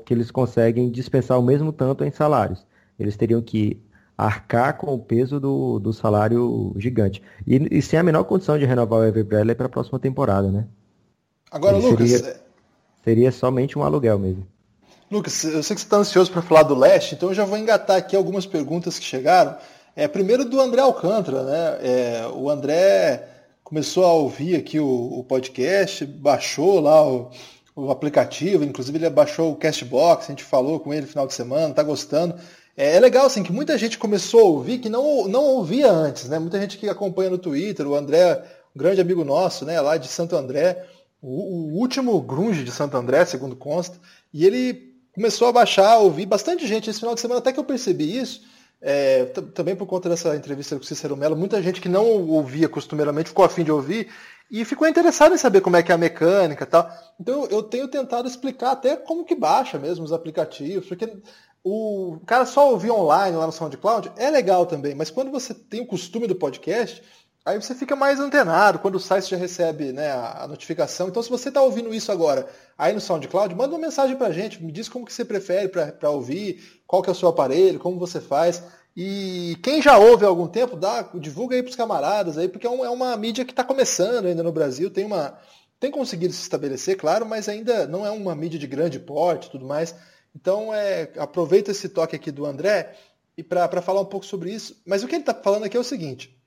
que eles conseguem dispensar o mesmo tanto em salários. Eles teriam que arcar com o peso do, do salário gigante. E, e sem a menor condição de renovar o Every Bradley para a próxima temporada, né? Agora, Ele Lucas... Seria, seria somente um aluguel mesmo. Lucas, eu sei que você está ansioso para falar do leste, então eu já vou engatar aqui algumas perguntas que chegaram. É, primeiro do André Alcântara, né? É, o André começou a ouvir aqui o, o podcast, baixou lá o, o aplicativo, inclusive ele baixou o Castbox, a gente falou com ele no final de semana, tá gostando. É, é, legal, assim, que muita gente começou a ouvir que não, não ouvia antes, né? Muita gente que acompanha no Twitter, o André, um grande amigo nosso, né, lá de Santo André, o, o último grunge de Santo André, segundo consta, e ele começou a baixar, a ouvir bastante gente esse final de semana, até que eu percebi isso, é, também por conta dessa entrevista com o Cícero Mello, muita gente que não ouvia costumeiramente ficou afim de ouvir e ficou interessado em saber como é que é a mecânica tal. Então eu tenho tentado explicar até como que baixa mesmo os aplicativos, porque o cara só ouvir online lá no SoundCloud é legal também, mas quando você tem o costume do podcast, aí você fica mais antenado, quando sai você já recebe né, a notificação. Então se você está ouvindo isso agora aí no SoundCloud, manda uma mensagem para a gente, me diz como que você prefere para ouvir, qual que é o seu aparelho, como você faz. E quem já ouve há algum tempo, dá, divulga aí para os camaradas aí, porque é, um, é uma mídia que está começando ainda no Brasil, tem uma tem conseguido se estabelecer, claro, mas ainda não é uma mídia de grande porte, tudo mais. Então, é, aproveita esse toque aqui do André e para falar um pouco sobre isso. Mas o que ele está falando aqui é o seguinte: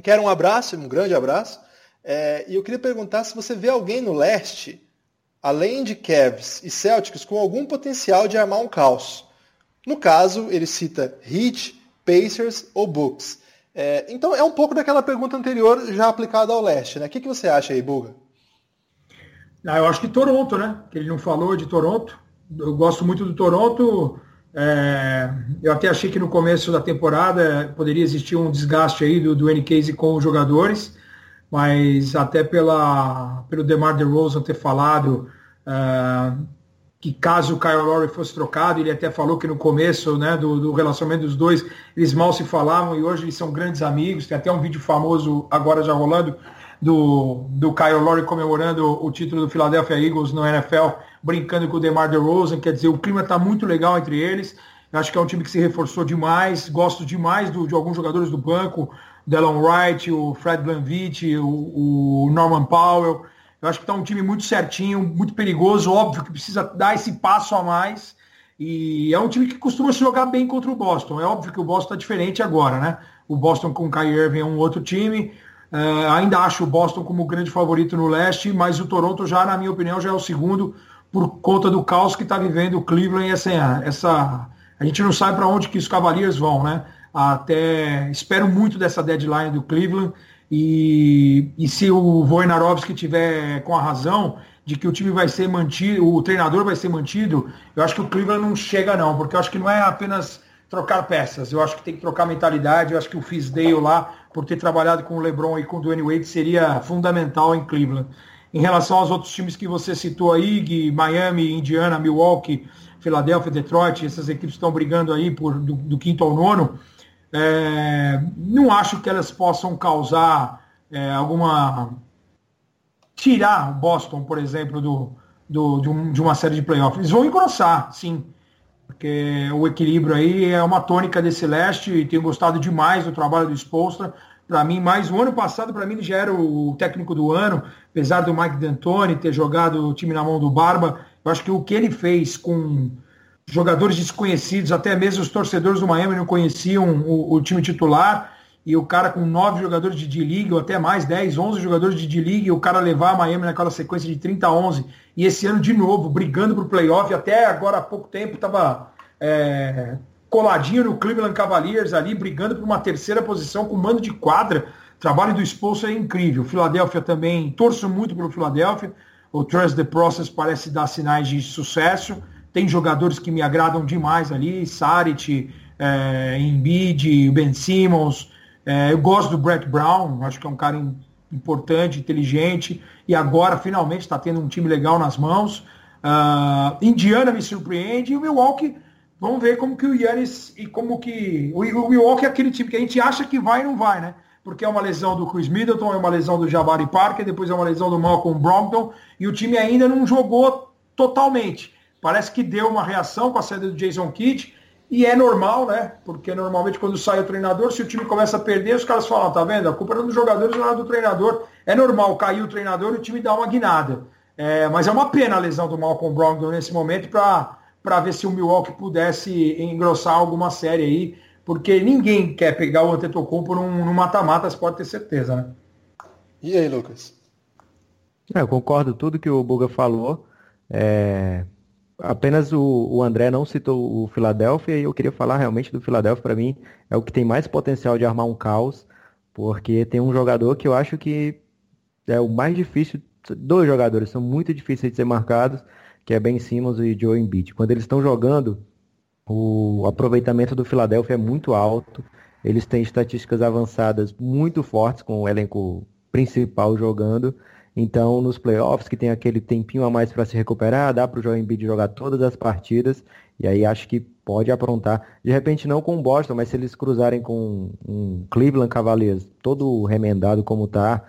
quero um abraço, um grande abraço, é, e eu queria perguntar se você vê alguém no leste, além de Cavs e Celtics, com algum potencial de armar um caos. No caso, ele cita Heat, Pacers ou Bucks. É, então é um pouco daquela pergunta anterior já aplicada ao leste, né? O que, que você acha aí, Buga? Ah, eu acho que Toronto, né? Que ele não falou de Toronto. Eu gosto muito do Toronto. É, eu até achei que no começo da temporada poderia existir um desgaste aí do, do N-Case com os jogadores, mas até pela, pelo DeMar DeRozan ter falado uh, que caso o Kyle Lowry fosse trocado, ele até falou que no começo né, do, do, relacionamento dos dois, eles mal se falavam e hoje eles são grandes amigos. Tem até um vídeo famoso agora já rolando do, do Kyle Lowry comemorando o título do Philadelphia Eagles no NFL, brincando com o DeMar DeRozan. Quer dizer, o clima está muito legal entre eles. Eu acho que é um time que se reforçou demais. Gosto demais do, de alguns jogadores do banco, Delon Wright, o Fred VanVleet, o, o Norman Powell. Eu acho que está um time muito certinho, muito perigoso, óbvio que precisa dar esse passo a mais. E é um time que costuma se jogar bem contra o Boston. É óbvio que o Boston está diferente agora, né? O Boston com o Kyrie Irving é um outro time. Uh, ainda acho o Boston como grande favorito no leste, mas o Toronto já, na minha opinião, já é o segundo por conta do caos que está vivendo o Cleveland e essa, essa a gente não sabe para onde que os Cavaliers vão, né? Até espero muito dessa deadline do Cleveland e, e se o Wojnarowski tiver com a razão de que o time vai ser mantido, o treinador vai ser mantido, eu acho que o Cleveland não chega não, porque eu acho que não é apenas trocar peças, eu acho que tem que trocar mentalidade, eu acho que o Fisdale lá, por ter trabalhado com o LeBron e com o Dwayne Wade, seria fundamental em Cleveland. Em relação aos outros times que você citou aí, Miami, Indiana, Milwaukee, Filadélfia, Detroit, essas equipes estão brigando aí por, do, do quinto ao nono, é, não acho que elas possam causar é, alguma. tirar o Boston, por exemplo, do, do, de, um, de, uma série de playoffs. Eles vão engrossar, sim. Porque o equilíbrio aí é uma tônica desse leste e tenho gostado demais do trabalho do Spolstra. Para mim, mais o ano passado, para mim, ele já era o técnico do ano, apesar do Mike D'Antoni ter jogado o time na mão do Barba. Eu acho que o que ele fez com jogadores desconhecidos, até mesmo os torcedores do Miami não conheciam o, o time titular, e o cara com nove jogadores de D-League, ou até mais, 10, 11 jogadores de D-League, o cara levar a Miami naquela sequência de 30 a 11, e esse ano de novo, brigando para o playoff, até agora há pouco tempo estava é, coladinho no Cleveland Cavaliers ali, brigando por uma terceira posição com mando de quadra, trabalho do expulso é incrível, Filadélfia também, torço muito pelo Filadélfia, o Trust the Process parece dar sinais de sucesso, tem jogadores que me agradam demais ali, Saric, é, Embiid, Ben Simmons. É, eu gosto do Brett Brown, acho que é um cara importante, inteligente, e agora finalmente está tendo um time legal nas mãos. Uh, Indiana me surpreende e o Milwaukee, vamos ver como que o Yannis e como que. O, o Milwaukee é aquele time que a gente acha que vai e não vai, né? Porque é uma lesão do Chris Middleton, é uma lesão do Jabari Parker, depois é uma lesão do Malcolm Brogdon, e o time ainda não jogou totalmente. Parece que deu uma reação com a saída do Jason Kidd, e é normal, né? Porque normalmente quando sai o treinador, se o time começa a perder, os caras falam, tá vendo? A culpa não é dos jogadores, não é do treinador. É normal cair o treinador e o time dá uma guinada. É, mas é uma pena a lesão do Malcolm Brogdon nesse momento para ver se o Milwaukee pudesse engrossar alguma série aí, porque ninguém quer pegar o Antetokounmpo num mata-mata, você pode ter certeza, né? E aí, Lucas? É, eu concordo tudo que o Buga falou. É, apenas o, o, André não citou o Philadelphia e eu queria falar realmente do Philadelphia para mim é o que tem mais potencial de armar um caos, porque tem um jogador que eu acho que é o mais difícil, dois jogadores são muito difíceis de ser marcados, que é Ben Simmons e Joe Embiid. Quando eles estão jogando, o aproveitamento do Philadelphia é muito alto, eles têm estatísticas avançadas muito fortes com o elenco principal jogando. Então, nos playoffs, que tem aquele tempinho a mais para se recuperar, dá para o Joel Embiid jogar todas as partidas, e aí acho que pode aprontar. De repente, não com o Boston, mas se eles cruzarem com um Cleveland Cavaliers todo remendado como está,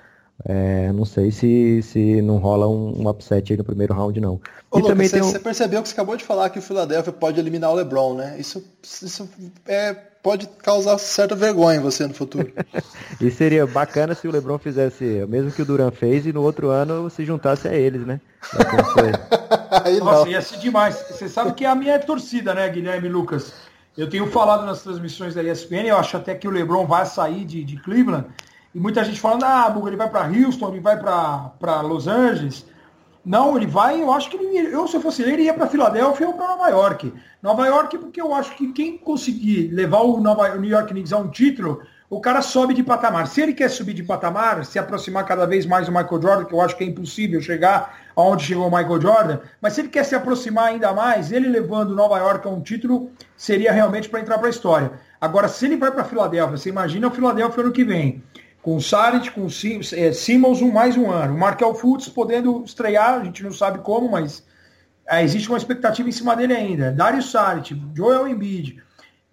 É, não sei se, se não rola um, um upset aí no primeiro round, não. Ô, e Lucas, também você, um... você, percebeu que você acabou de falar que o Philadelphia pode eliminar o LeBron, né? Isso, isso é, pode causar certa vergonha em você no futuro. <laughs> e seria bacana se o LeBron fizesse o mesmo que o Duran fez e no outro ano se juntasse a eles, né? <laughs> aí Nossa, ia ser demais. Você sabe que a minha é torcida, né, Guilherme Lucas? Eu tenho falado nas transmissões da ESPN, eu acho até que o LeBron vai sair de, de Cleveland e muita gente falando, ah, ele vai para Houston, ele vai para Los Angeles. Não, ele vai, eu acho que ele, eu se eu fosse ele ia para Filadélfia ou para Nova York. Nova York porque eu acho que quem conseguir levar o, Nova, o New York Knicks a um título, o cara sobe de patamar. Se ele quer subir de patamar, se aproximar cada vez mais do Michael Jordan, que eu acho que é impossível chegar aonde chegou o Michael Jordan, mas se ele quer se aproximar ainda mais, ele levando Nova York a um título, seria realmente para entrar para a história. Agora, se ele vai para Filadélfia, você imagina o Filadélfia ano que vem com o Saric, com o é, Simmons, um, mais um ano. O Markel Fultz podendo estrear, a gente não sabe como, mas é, existe uma expectativa em cima dele ainda. Dario Saric, Joel Embiid,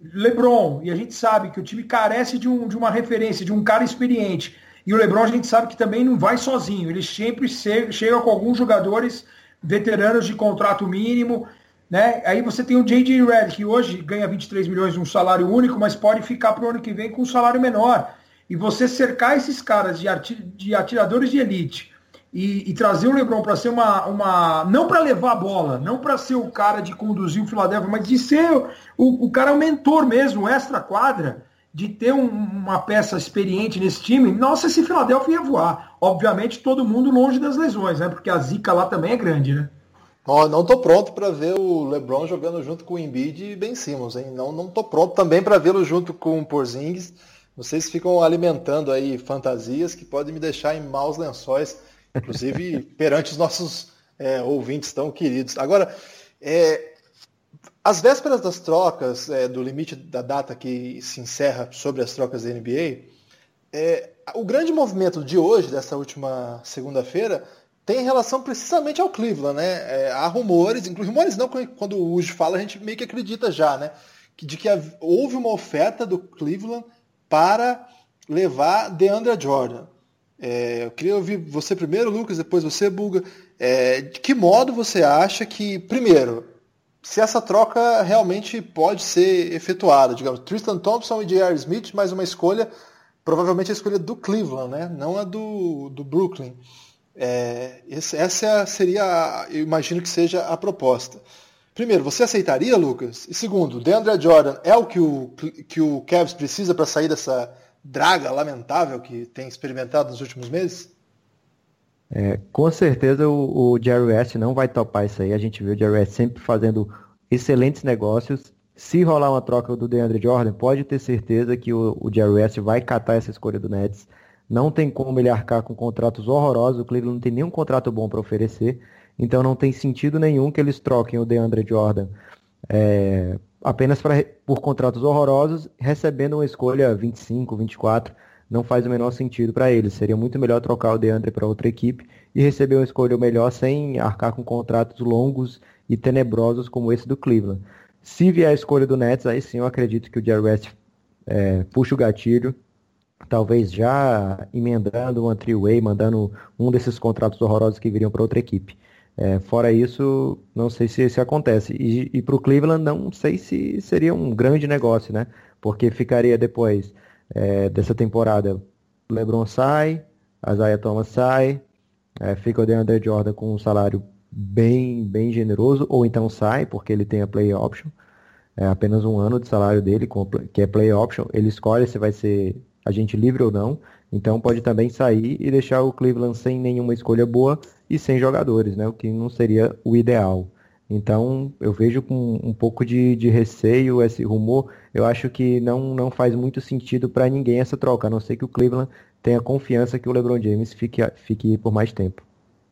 LeBron, e a gente sabe que o time carece de, um, de uma referência, de um cara experiente. E o LeBron a gente sabe que também não vai sozinho, ele sempre chega com alguns jogadores veteranos de contrato mínimo, né? Aí você tem o J.J. Redd, que hoje ganha 23 milhões um salário único, mas pode ficar para o ano que vem com um salário menor e você cercar esses caras de, de atiradores de elite e, e, trazer o LeBron para ser uma, uma não para levar a bola, não para ser o cara de conduzir o Philadelphia, mas de ser o, o cara o mentor mesmo, extra quadra, de ter um, uma peça experiente nesse time. Nossa, esse Philadelphia ia voar. Obviamente todo mundo longe das lesões, né? Porque a zica lá também é grande, né? Oh, não tô pronto para ver o LeBron jogando junto com o Embiid e Ben Simmons, hein? Não, não tô pronto também para vê-lo junto com o Porzingis vocês ficam alimentando aí fantasias que podem me deixar em maus lençóis, inclusive <laughs> perante os nossos é, ouvintes tão queridos. Agora, é, as vésperas das trocas, é, do limite da data que se encerra sobre as trocas da NBA, é, o grande movimento de hoje, dessa última segunda-feira, tem relação precisamente ao Cleveland, né? É, há rumores, inclusive rumores não, quando o Uji fala, a gente meio que acredita já, né? De que houve uma oferta do Cleveland para levar DeAndre Jordan. É, eu queria ouvir você primeiro, Lucas, depois você, Buga. É, de que modo você acha que, primeiro, se essa troca realmente pode ser efetuada? Digamos, Tristan Thompson e J.R. Smith, mais uma escolha, provavelmente a escolha do Cleveland, né? não a do, do Brooklyn. É, essa seria, eu imagino que seja a proposta. Primeiro, você aceitaria, Lucas? E segundo, DeAndre Jordan é o que o, que o Cavs precisa para sair dessa draga lamentável que tem experimentado nos últimos meses? É, com certeza o, o Jerry West não vai topar isso aí. A gente viu o Jerry West sempre fazendo excelentes negócios. Se rolar uma troca do DeAndre Jordan, pode ter certeza que o, o Jerry West vai catar essa escolha do Nets. Não tem como ele arcar com contratos horrorosos. O Cleveland não tem nenhum contrato bom para oferecer. Então não tem sentido nenhum que eles troquem o DeAndre Jordan é, apenas pra, por contratos horrorosos, recebendo uma escolha 25, 24. Não faz o menor sentido para eles. Seria muito melhor trocar o DeAndre para outra equipe e receber uma escolha melhor sem arcar com contratos longos e tenebrosos como esse do Cleveland. Se vier a escolha do Nets, aí sim eu acredito que o Jerry West é, puxa o gatilho, talvez já emendando um three-way, mandando um desses contratos horrorosos que viriam para outra equipe. É, fora isso, não sei se, se acontece. E, e para o Cleveland, não sei se seria um grande negócio, né? Porque ficaria depois é, dessa temporada, LeBron sai, Isaiah Thomas sai, é, fica o DeAndre Jordan com um salário bem, bem generoso, ou então sai, porque ele tem a play option. É apenas um ano de salário dele, que é play option. Ele escolhe se vai ser agente livre ou não. Então pode também sair e deixar o Cleveland sem nenhuma escolha boa e sem jogadores, né? O que não seria o ideal. Então eu vejo com um pouco de, de receio esse rumor. Eu acho que não, não faz muito sentido para ninguém essa troca, a não ser que o Cleveland tenha confiança que o LeBron James fique, fique por mais tempo.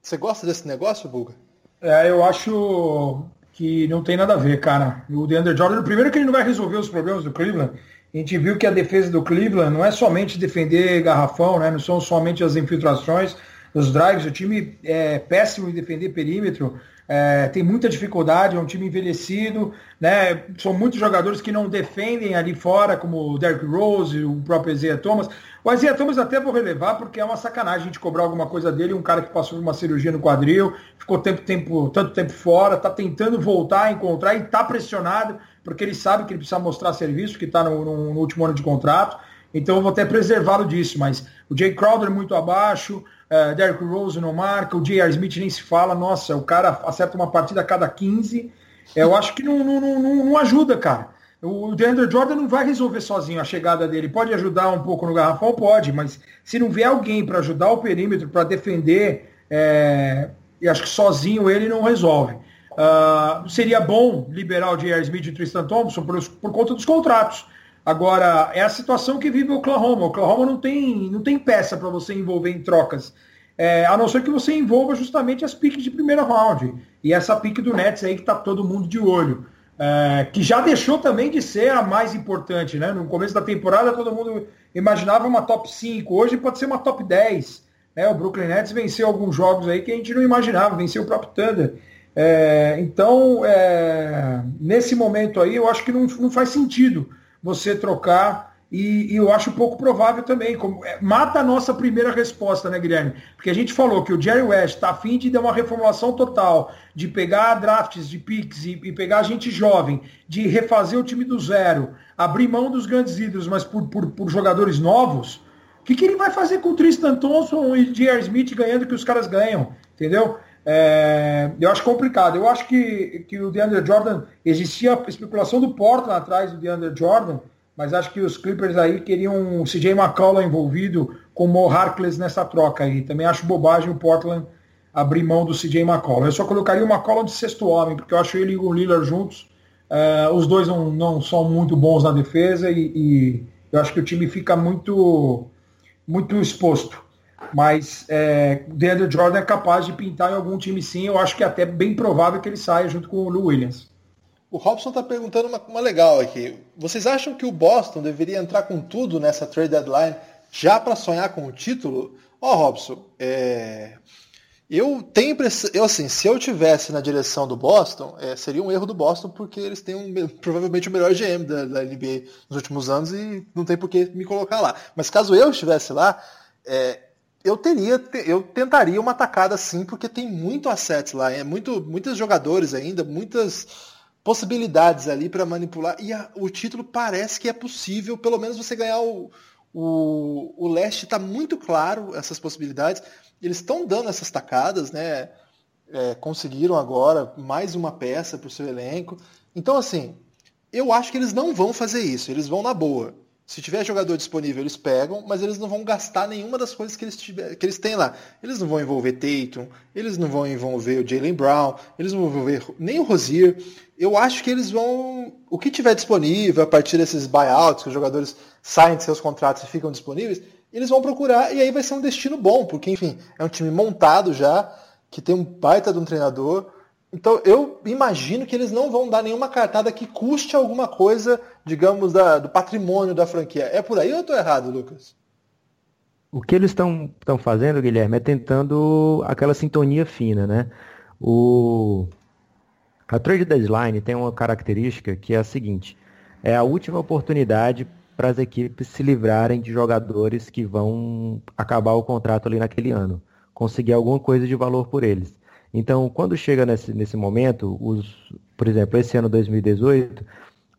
Você gosta desse negócio, Buga? É, eu acho que não tem nada a ver, cara. O DeAndre Jordan, primeiro que ele não vai resolver os problemas do Cleveland, a gente viu que a defesa do Cleveland não é somente defender garrafão, né? não são somente as infiltrações, os drives. O time é péssimo em defender perímetro. é, tem muita dificuldade, é um time envelhecido, né? São muitos jogadores que não defendem ali fora, como o Derrick Rose, o próprio Isaiah Thomas. O Isaiah Thomas até vou relevar, porque é uma sacanagem a gente cobrar alguma coisa dele, um cara que passou por uma cirurgia no quadril, ficou tempo, tempo, tanto tempo fora, está tentando voltar a encontrar e está pressionado, porque ele sabe que ele precisa mostrar serviço, que está no, no, no último ano de contrato. Então eu vou até preservá-lo disso, mas o Jay Crowder muito abaixo, uh, Derrick Rose não marca, o J.R. Smith nem se fala, nossa, o cara acerta uma partida a cada 15. Eu acho que não, não, não, não ajuda, cara. O DeAndre Jordan não vai resolver sozinho a chegada dele. Pode ajudar um pouco no garrafão? Pode, mas se não vier alguém para ajudar o perímetro, para defender, é, eu acho que sozinho ele não resolve. Uh, seria bom liberar o J.R. Smith e o Tristan Thompson por, por conta dos contratos. Agora, é a situação que vive o Oklahoma. O Oklahoma não tem, não tem peça para você envolver em trocas. É, a não ser que você envolva justamente as piques de primeiro round. E essa pique do Nets aí que está todo mundo de olho. É, que já deixou também de ser a mais importante. Né? No começo da temporada todo mundo imaginava uma top 5. Hoje pode ser uma top 10. Né? O Brooklyn Nets venceu alguns jogos aí que a gente não imaginava. Venceu o próprio Thunder. É, então, é, nesse momento aí, eu acho que não, não faz sentido você trocar. E, e, eu acho pouco provável também. Como, é, mata a nossa primeira resposta, né, Guilherme? Porque a gente falou que o Jerry West está afim de dar uma reformulação total, de pegar drafts de picks e, e, pegar gente jovem, de refazer o time do zero, abrir mão dos grandes ídolos, mas por, por, por jogadores novos. O que, que ele vai fazer com o Tristan Thompson e J.R. Smith ganhando que os caras ganham? Entendeu? É, eu acho complicado. Eu acho que, que o DeAndre Jordan, existia a especulação do Portland atrás do DeAndre Jordan, mas acho que os Clippers aí queriam o CJ McCollum envolvido com o Mo Harkless nessa troca aí. Também acho bobagem o Portland abrir mão do CJ McCollum. Eu só colocaria o McCollum de sexto homem, porque eu acho ele e o Lillard juntos. Uh, os dois não, não são muito bons na defesa e, e eu acho que o time fica muito, muito exposto. Mas é, DeAndre Jordan é capaz de pintar em algum time sim. Eu acho que é até bem provável que ele saia junto com o Lou Williams. O Robson está perguntando uma, uma, legal aqui. Vocês acham que o Boston deveria entrar com tudo nessa trade deadline já para sonhar com o título? Ó, oh, Robson, é... eu tenho impressão. Eu, assim, se eu tivesse na direção do Boston, é, seria um erro do Boston, porque eles têm um, provavelmente o melhor GM da, da, NBA nos últimos anos e não tem por que me colocar lá. Mas caso eu estivesse lá, é, eu teria, eu tentaria uma atacada sim, porque tem muito assets lá, é muito, muitos jogadores ainda, muitas possibilidades ali para manipular. E a, o título parece que é possível, pelo menos você ganhar o. O, o leste está muito claro essas possibilidades. Eles estão dando essas tacadas, né? É, conseguiram agora mais uma peça para o seu elenco. Então, assim, eu acho que eles não vão fazer isso, eles vão na boa. Se tiver jogador disponível, eles pegam, mas eles não vão gastar nenhuma das coisas que eles, tiver, que eles têm lá. Eles não vão envolver Tatum, eles não vão envolver o Jalen Brown, eles não vão envolver nem o Rosier. Eu acho que eles vão. O que tiver disponível a partir desses buyouts, que os jogadores saem de seus contratos e ficam disponíveis, eles vão procurar e aí vai ser um destino bom, porque, enfim, é um time montado já, que tem um baita de um treinador então eu imagino que eles não vão dar nenhuma cartada que custe alguma coisa, digamos, da, do patrimônio da franquia. É por aí ou eu estou errado, Lucas? O que eles estão fazendo, Guilherme, é tentando aquela sintonia fina, né? O... A trade deadline tem uma característica que é a seguinte: é a última oportunidade para as equipes se livrarem de jogadores que vão acabar o contrato ali naquele ano, conseguir alguma coisa de valor por eles. Então, quando chega nesse, nesse momento, os, por exemplo, esse ano 2018,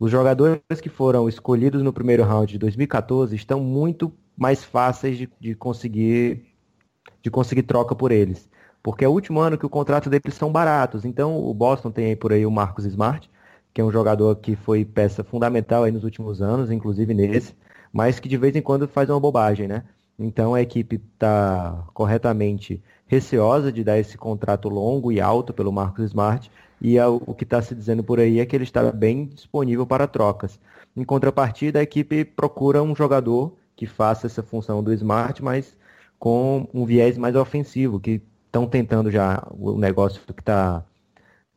os jogadores que foram escolhidos no primeiro round de 2014 estão muito mais fáceis de, de conseguir de conseguir troca por eles. Porque é o último ano que o contrato deles são baratos. Então, o Boston tem aí por aí o Marcos Smart, que é um jogador que foi peça fundamental aí nos últimos anos, inclusive nesse, mas que de vez em quando faz uma bobagem, né? Então a equipe está corretamente receosa de dar esse contrato longo e alto pelo Marcos Smart, e é o que está se dizendo por aí é que ele está bem disponível para trocas. Em contrapartida, a equipe procura um jogador que faça essa função do Smart, mas com um viés mais ofensivo, que estão tentando já o negócio que está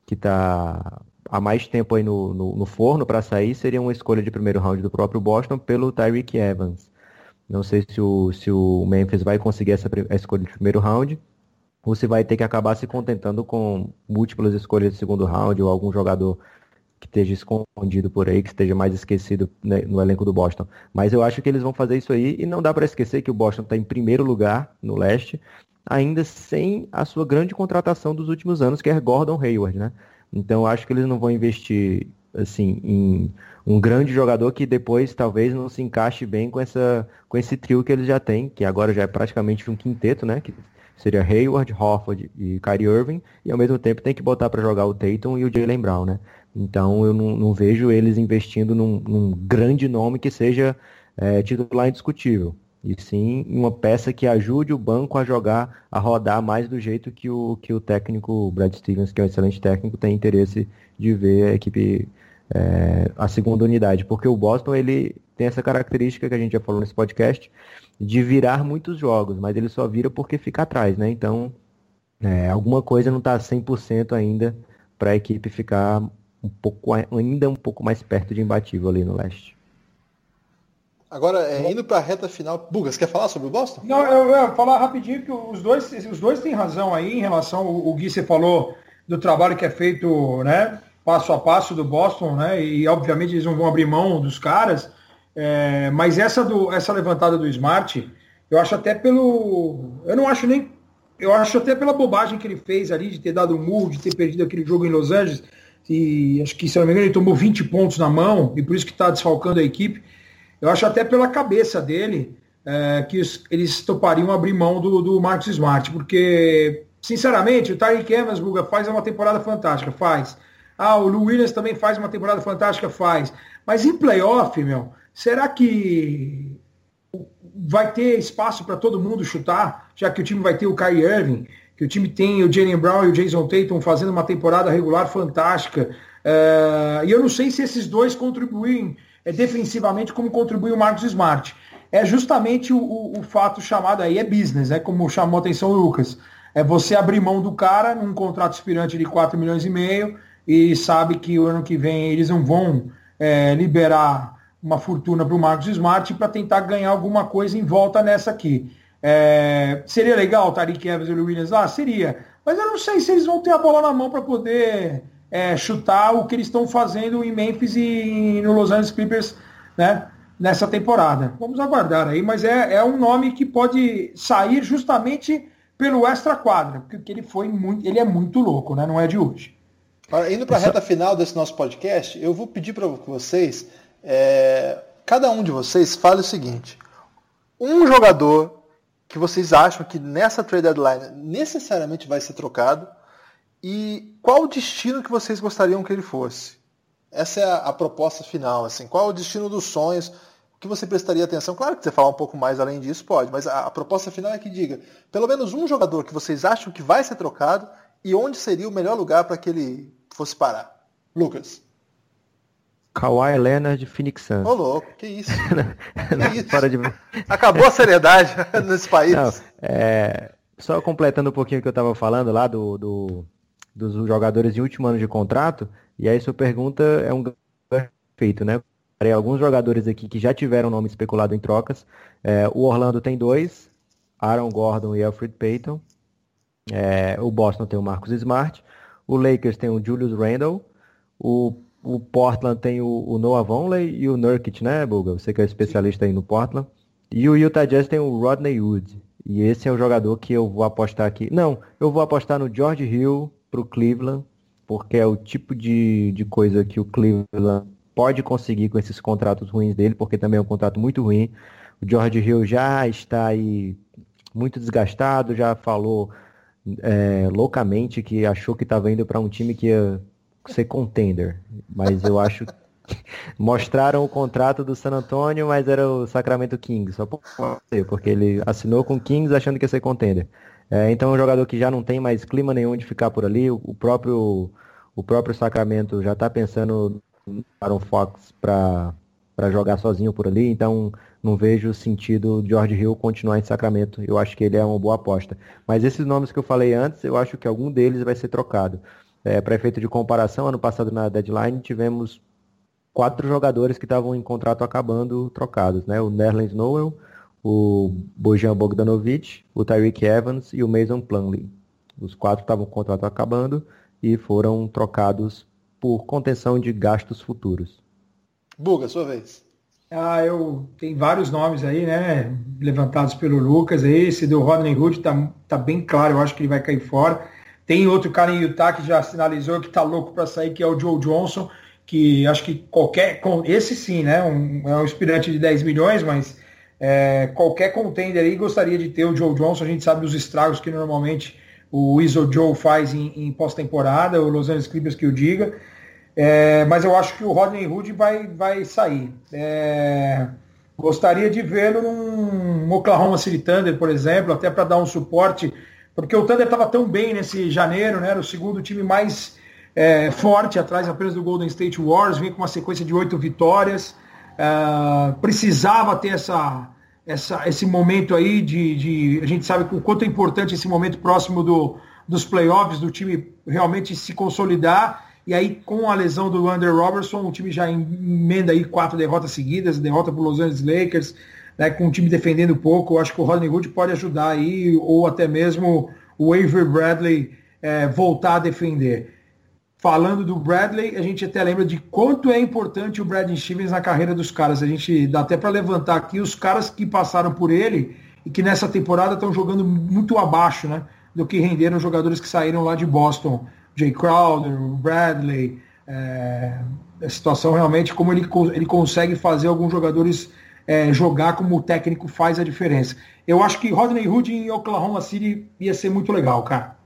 que tá há mais tempo aí no, no, no forno para sair, seria uma escolha de primeiro round do próprio Boston pelo Tyreek Evans. Não sei se o, se o Memphis vai conseguir essa a escolha de primeiro round, se vai ter que acabar se contentando com múltiplas escolhas de segundo round ou algum jogador que esteja escondido por aí, que esteja mais esquecido né, no elenco do Boston. Mas eu acho que eles vão fazer isso aí e não dá para esquecer que o Boston está em primeiro lugar no leste, ainda sem a sua grande contratação dos últimos anos, que é Gordon Hayward, né? Então eu acho que eles não vão investir assim em um grande jogador que depois talvez não se encaixe bem com essa com esse trio que eles já têm, que agora já é praticamente um quinteto, né? Que seria Hayward, Hofford e Kyrie Irving, e ao mesmo tempo tem que botar para jogar o Tatum e o Jalen Brown, né? Então eu não, não vejo eles investindo num, num, grande nome que seja é, titular indiscutível. E sim uma peça que ajude o banco a jogar, a rodar mais do jeito que o, que o técnico Brad Stevens, que é um excelente técnico, tem interesse de ver a equipe, é, a segunda unidade. Porque o Boston ele tem essa característica que a gente já falou nesse podcast, de virar muitos jogos, mas ele só vira porque fica atrás, né? Então, é, alguma coisa não está 100% ainda para a equipe ficar um pouco ainda um pouco mais perto de imbatível ali no leste. Agora, é, indo para a reta final, Bugas, quer falar sobre o Boston? Não, eu, ia falar rapidinho que os dois, os dois têm razão aí em relação, o, o Gui você falou do trabalho que é feito, né, passo a passo do Boston, né, e obviamente eles não vão abrir mão dos caras, é, mas essa, do, essa levantada do Smart, eu acho até pelo, eu não acho nem, eu acho até pela bobagem que ele fez ali, de ter dado um murro, de ter perdido aquele jogo em Los Angeles, e acho que, se não me engano, ele tomou 20 pontos na mão, e por isso que está desfalcando a equipe. Eu acho até pela cabeça dele é, que os, eles topariam abrir mão do, do Marcos Smart, porque, sinceramente, o Tyreek Evans, Buga, faz uma temporada fantástica, faz. Ah, o Lou Williams também faz uma temporada fantástica, faz. Mas em playoff, meu, será que vai ter espaço para todo mundo chutar, já que o time vai ter o Kyrie Irving? que o time tem o Jalen Brown e o Jason Tatum fazendo uma temporada regular fantástica. Uh, e eu não sei se esses dois contribuem é, defensivamente como contribui o Marcos Smart. É justamente o, o, o, fato chamado aí, é business, é como chamou a atenção o Lucas. É você abrir mão do cara num contrato expirante de 4 milhões e meio e sabe que o ano que vem eles não vão é, liberar uma fortuna para o Marcos Smart para tentar ganhar alguma coisa em volta nessa aqui. É, seria legal o Tariq Evans e o Williams lá? Seria. Mas eu não sei se eles vão ter a bola na mão para poder é, chutar o que eles estão fazendo em Memphis e no Los Angeles Clippers né, nessa temporada. Vamos aguardar aí, mas é, é um nome que pode sair justamente pelo extra quadra, porque ele foi muito, ele é muito louco, né? Não é de hoje. Indo para a reta final desse nosso podcast, eu vou pedir para vocês, é, cada um de vocês fale o seguinte: um jogador que vocês acham que nessa trade deadline necessariamente vai ser trocado e qual o destino que vocês gostariam que ele fosse? Essa é a, a proposta final, assim. Qual o destino dos sonhos? O que você prestaria atenção? Claro que você falar um pouco mais além disso pode, mas a, a proposta final é que diga pelo menos um jogador que vocês acham que vai ser trocado e onde seria o melhor lugar para que ele fosse parar. Lucas. Kawhi Leonard de Phoenix Suns. Ô louco, que isso? <laughs> que isso? De... Acabou a seriedade <laughs> nesse país. Não, é... Só completando um pouquinho o que eu estava falando lá do, do, dos jogadores de último ano de contrato, e aí sua pergunta é um feito, né? Alguns jogadores aqui que já tiveram nome especulado em trocas. É, o Orlando tem dois, Aaron Gordon e Alfred Payton. É, o Boston tem o Marcus Smart. O Lakers tem o Julius Randle. O o Portland tem o, o Noah Vonley e o Nurkic, né, Buga? Você que é especialista aí no Portland. E o Utah Jazz tem o Rodney Wood. E esse é o jogador que eu vou apostar aqui. Não, eu vou apostar no George Hill pro Cleveland, porque é o tipo de, de coisa que o Cleveland pode conseguir com esses contratos ruins dele, porque também é um contrato muito ruim. O George Hill já está aí muito desgastado, já falou é, loucamente que achou que estava indo para um time que ia ser contender, mas eu acho que mostraram o contrato do San Antonio, mas era o Sacramento Kings, só por porque ele assinou com o Kings achando que ia ser contender. É, então é um jogador que já não tem mais clima nenhum de ficar por ali, o, próprio o próprio Sacramento já está pensando no Aaron Fox para jogar sozinho por ali, então não vejo sentido George Hill continuar em Sacramento. Eu acho que ele é uma boa aposta. Mas esses nomes que eu falei antes, eu acho que algum deles vai ser trocado. É, Para efeito de comparação, ano passado na deadline tivemos quatro jogadores que estavam em contrato acabando trocados, né? O Nerlens Noel, o Bojan Bogdanovic, o Tyreek Evans e o Mason Plumlee. Os quatro estavam com o contrato acabando e foram trocados por contenção de gastos futuros. Buga, sua vez. Ah, eu tem vários nomes aí, né? Levantados pelo Lucas. Esse do Rodney Hood tá, tá bem claro, eu acho que ele vai cair fora. Tem outro cara em Utah que já sinalizou que tá louco para sair, que é o Joe Johnson, que acho que qualquer. Esse sim, né? Um, é um aspirante de 10 milhões, mas é, qualquer contender aí gostaria de ter o Joe Johnson. A gente sabe dos estragos que normalmente o Iso Joe faz em, em pós-temporada, o Los Angeles Clippers que o diga. É, mas eu acho que o Rodney Hood vai, vai sair. É, gostaria de vê-lo num Oklahoma City Thunder, por exemplo, até para dar um suporte, porque o Thunder estava tão bem nesse janeiro, né? Era o segundo time mais é, forte atrás apenas do Golden State Warriors, vinha com uma sequência de oito vitórias. É, precisava ter essa, essa, esse momento aí de, de, A gente sabe o quanto é importante esse momento próximo do, dos playoffs, do time realmente se consolidar. E aí, com a lesão do Andrew Robertson, o time já emenda aí quatro derrotas seguidas, derrota para os Los Angeles Lakers, né, com o time defendendo pouco. Eu acho que o Rodney Hood pode ajudar aí, ou até mesmo o Avery Bradley é, voltar a defender. Falando do Bradley, a gente até lembra de quanto é importante o Bradley Stevens na carreira dos caras. A gente dá até para levantar aqui os caras que passaram por ele e que nessa temporada estão jogando muito abaixo né, do que renderam os jogadores que saíram lá de Boston. Jay Crowder, Bradley, é, a situação realmente como ele, ele consegue fazer alguns jogadores é, jogar como o técnico faz a diferença. Eu acho que Rodney Hood em Oklahoma City ia ser muito legal, cara.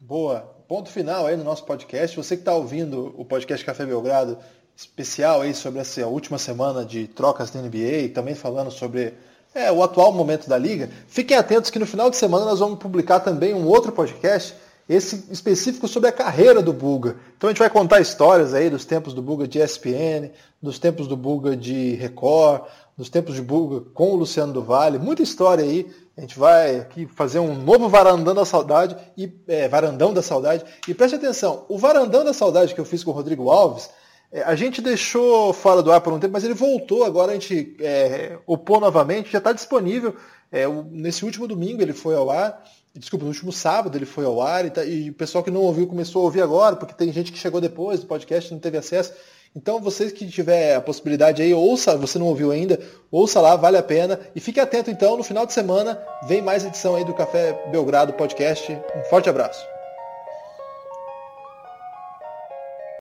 Boa. Ponto final aí no nosso podcast. Você que está ouvindo o podcast Café Belgrado, especial aí sobre essa última semana de trocas da NBA, também falando sobre é, o atual momento da liga, fiquem atentos que no final de semana nós vamos publicar também um outro podcast esse específico sobre a carreira do Buga. Então a gente vai contar histórias aí dos tempos do Buga de ESPN, dos tempos do Buga de Record, dos tempos de Buga com o Luciano do Vale, muita história aí. A gente vai aqui fazer um novo varandão da saudade e é, varandão da saudade. E preste atenção, o varandão da saudade que eu fiz com o Rodrigo Alves, é, a gente deixou fora do ar por um tempo, mas ele voltou agora, a gente é, opor novamente, já está disponível. É, o, nesse último domingo ele foi ao ar desculpa, no último sábado ele foi ao ar e, tá, e, o pessoal que não ouviu começou a ouvir agora, porque tem gente que chegou depois do podcast não teve acesso. Então, vocês que tiver a possibilidade aí, ouça, você não ouviu ainda, ouça lá, vale a pena. E fique atento então, no final de semana vem mais edição aí do Café Belgrado Podcast. Um forte abraço.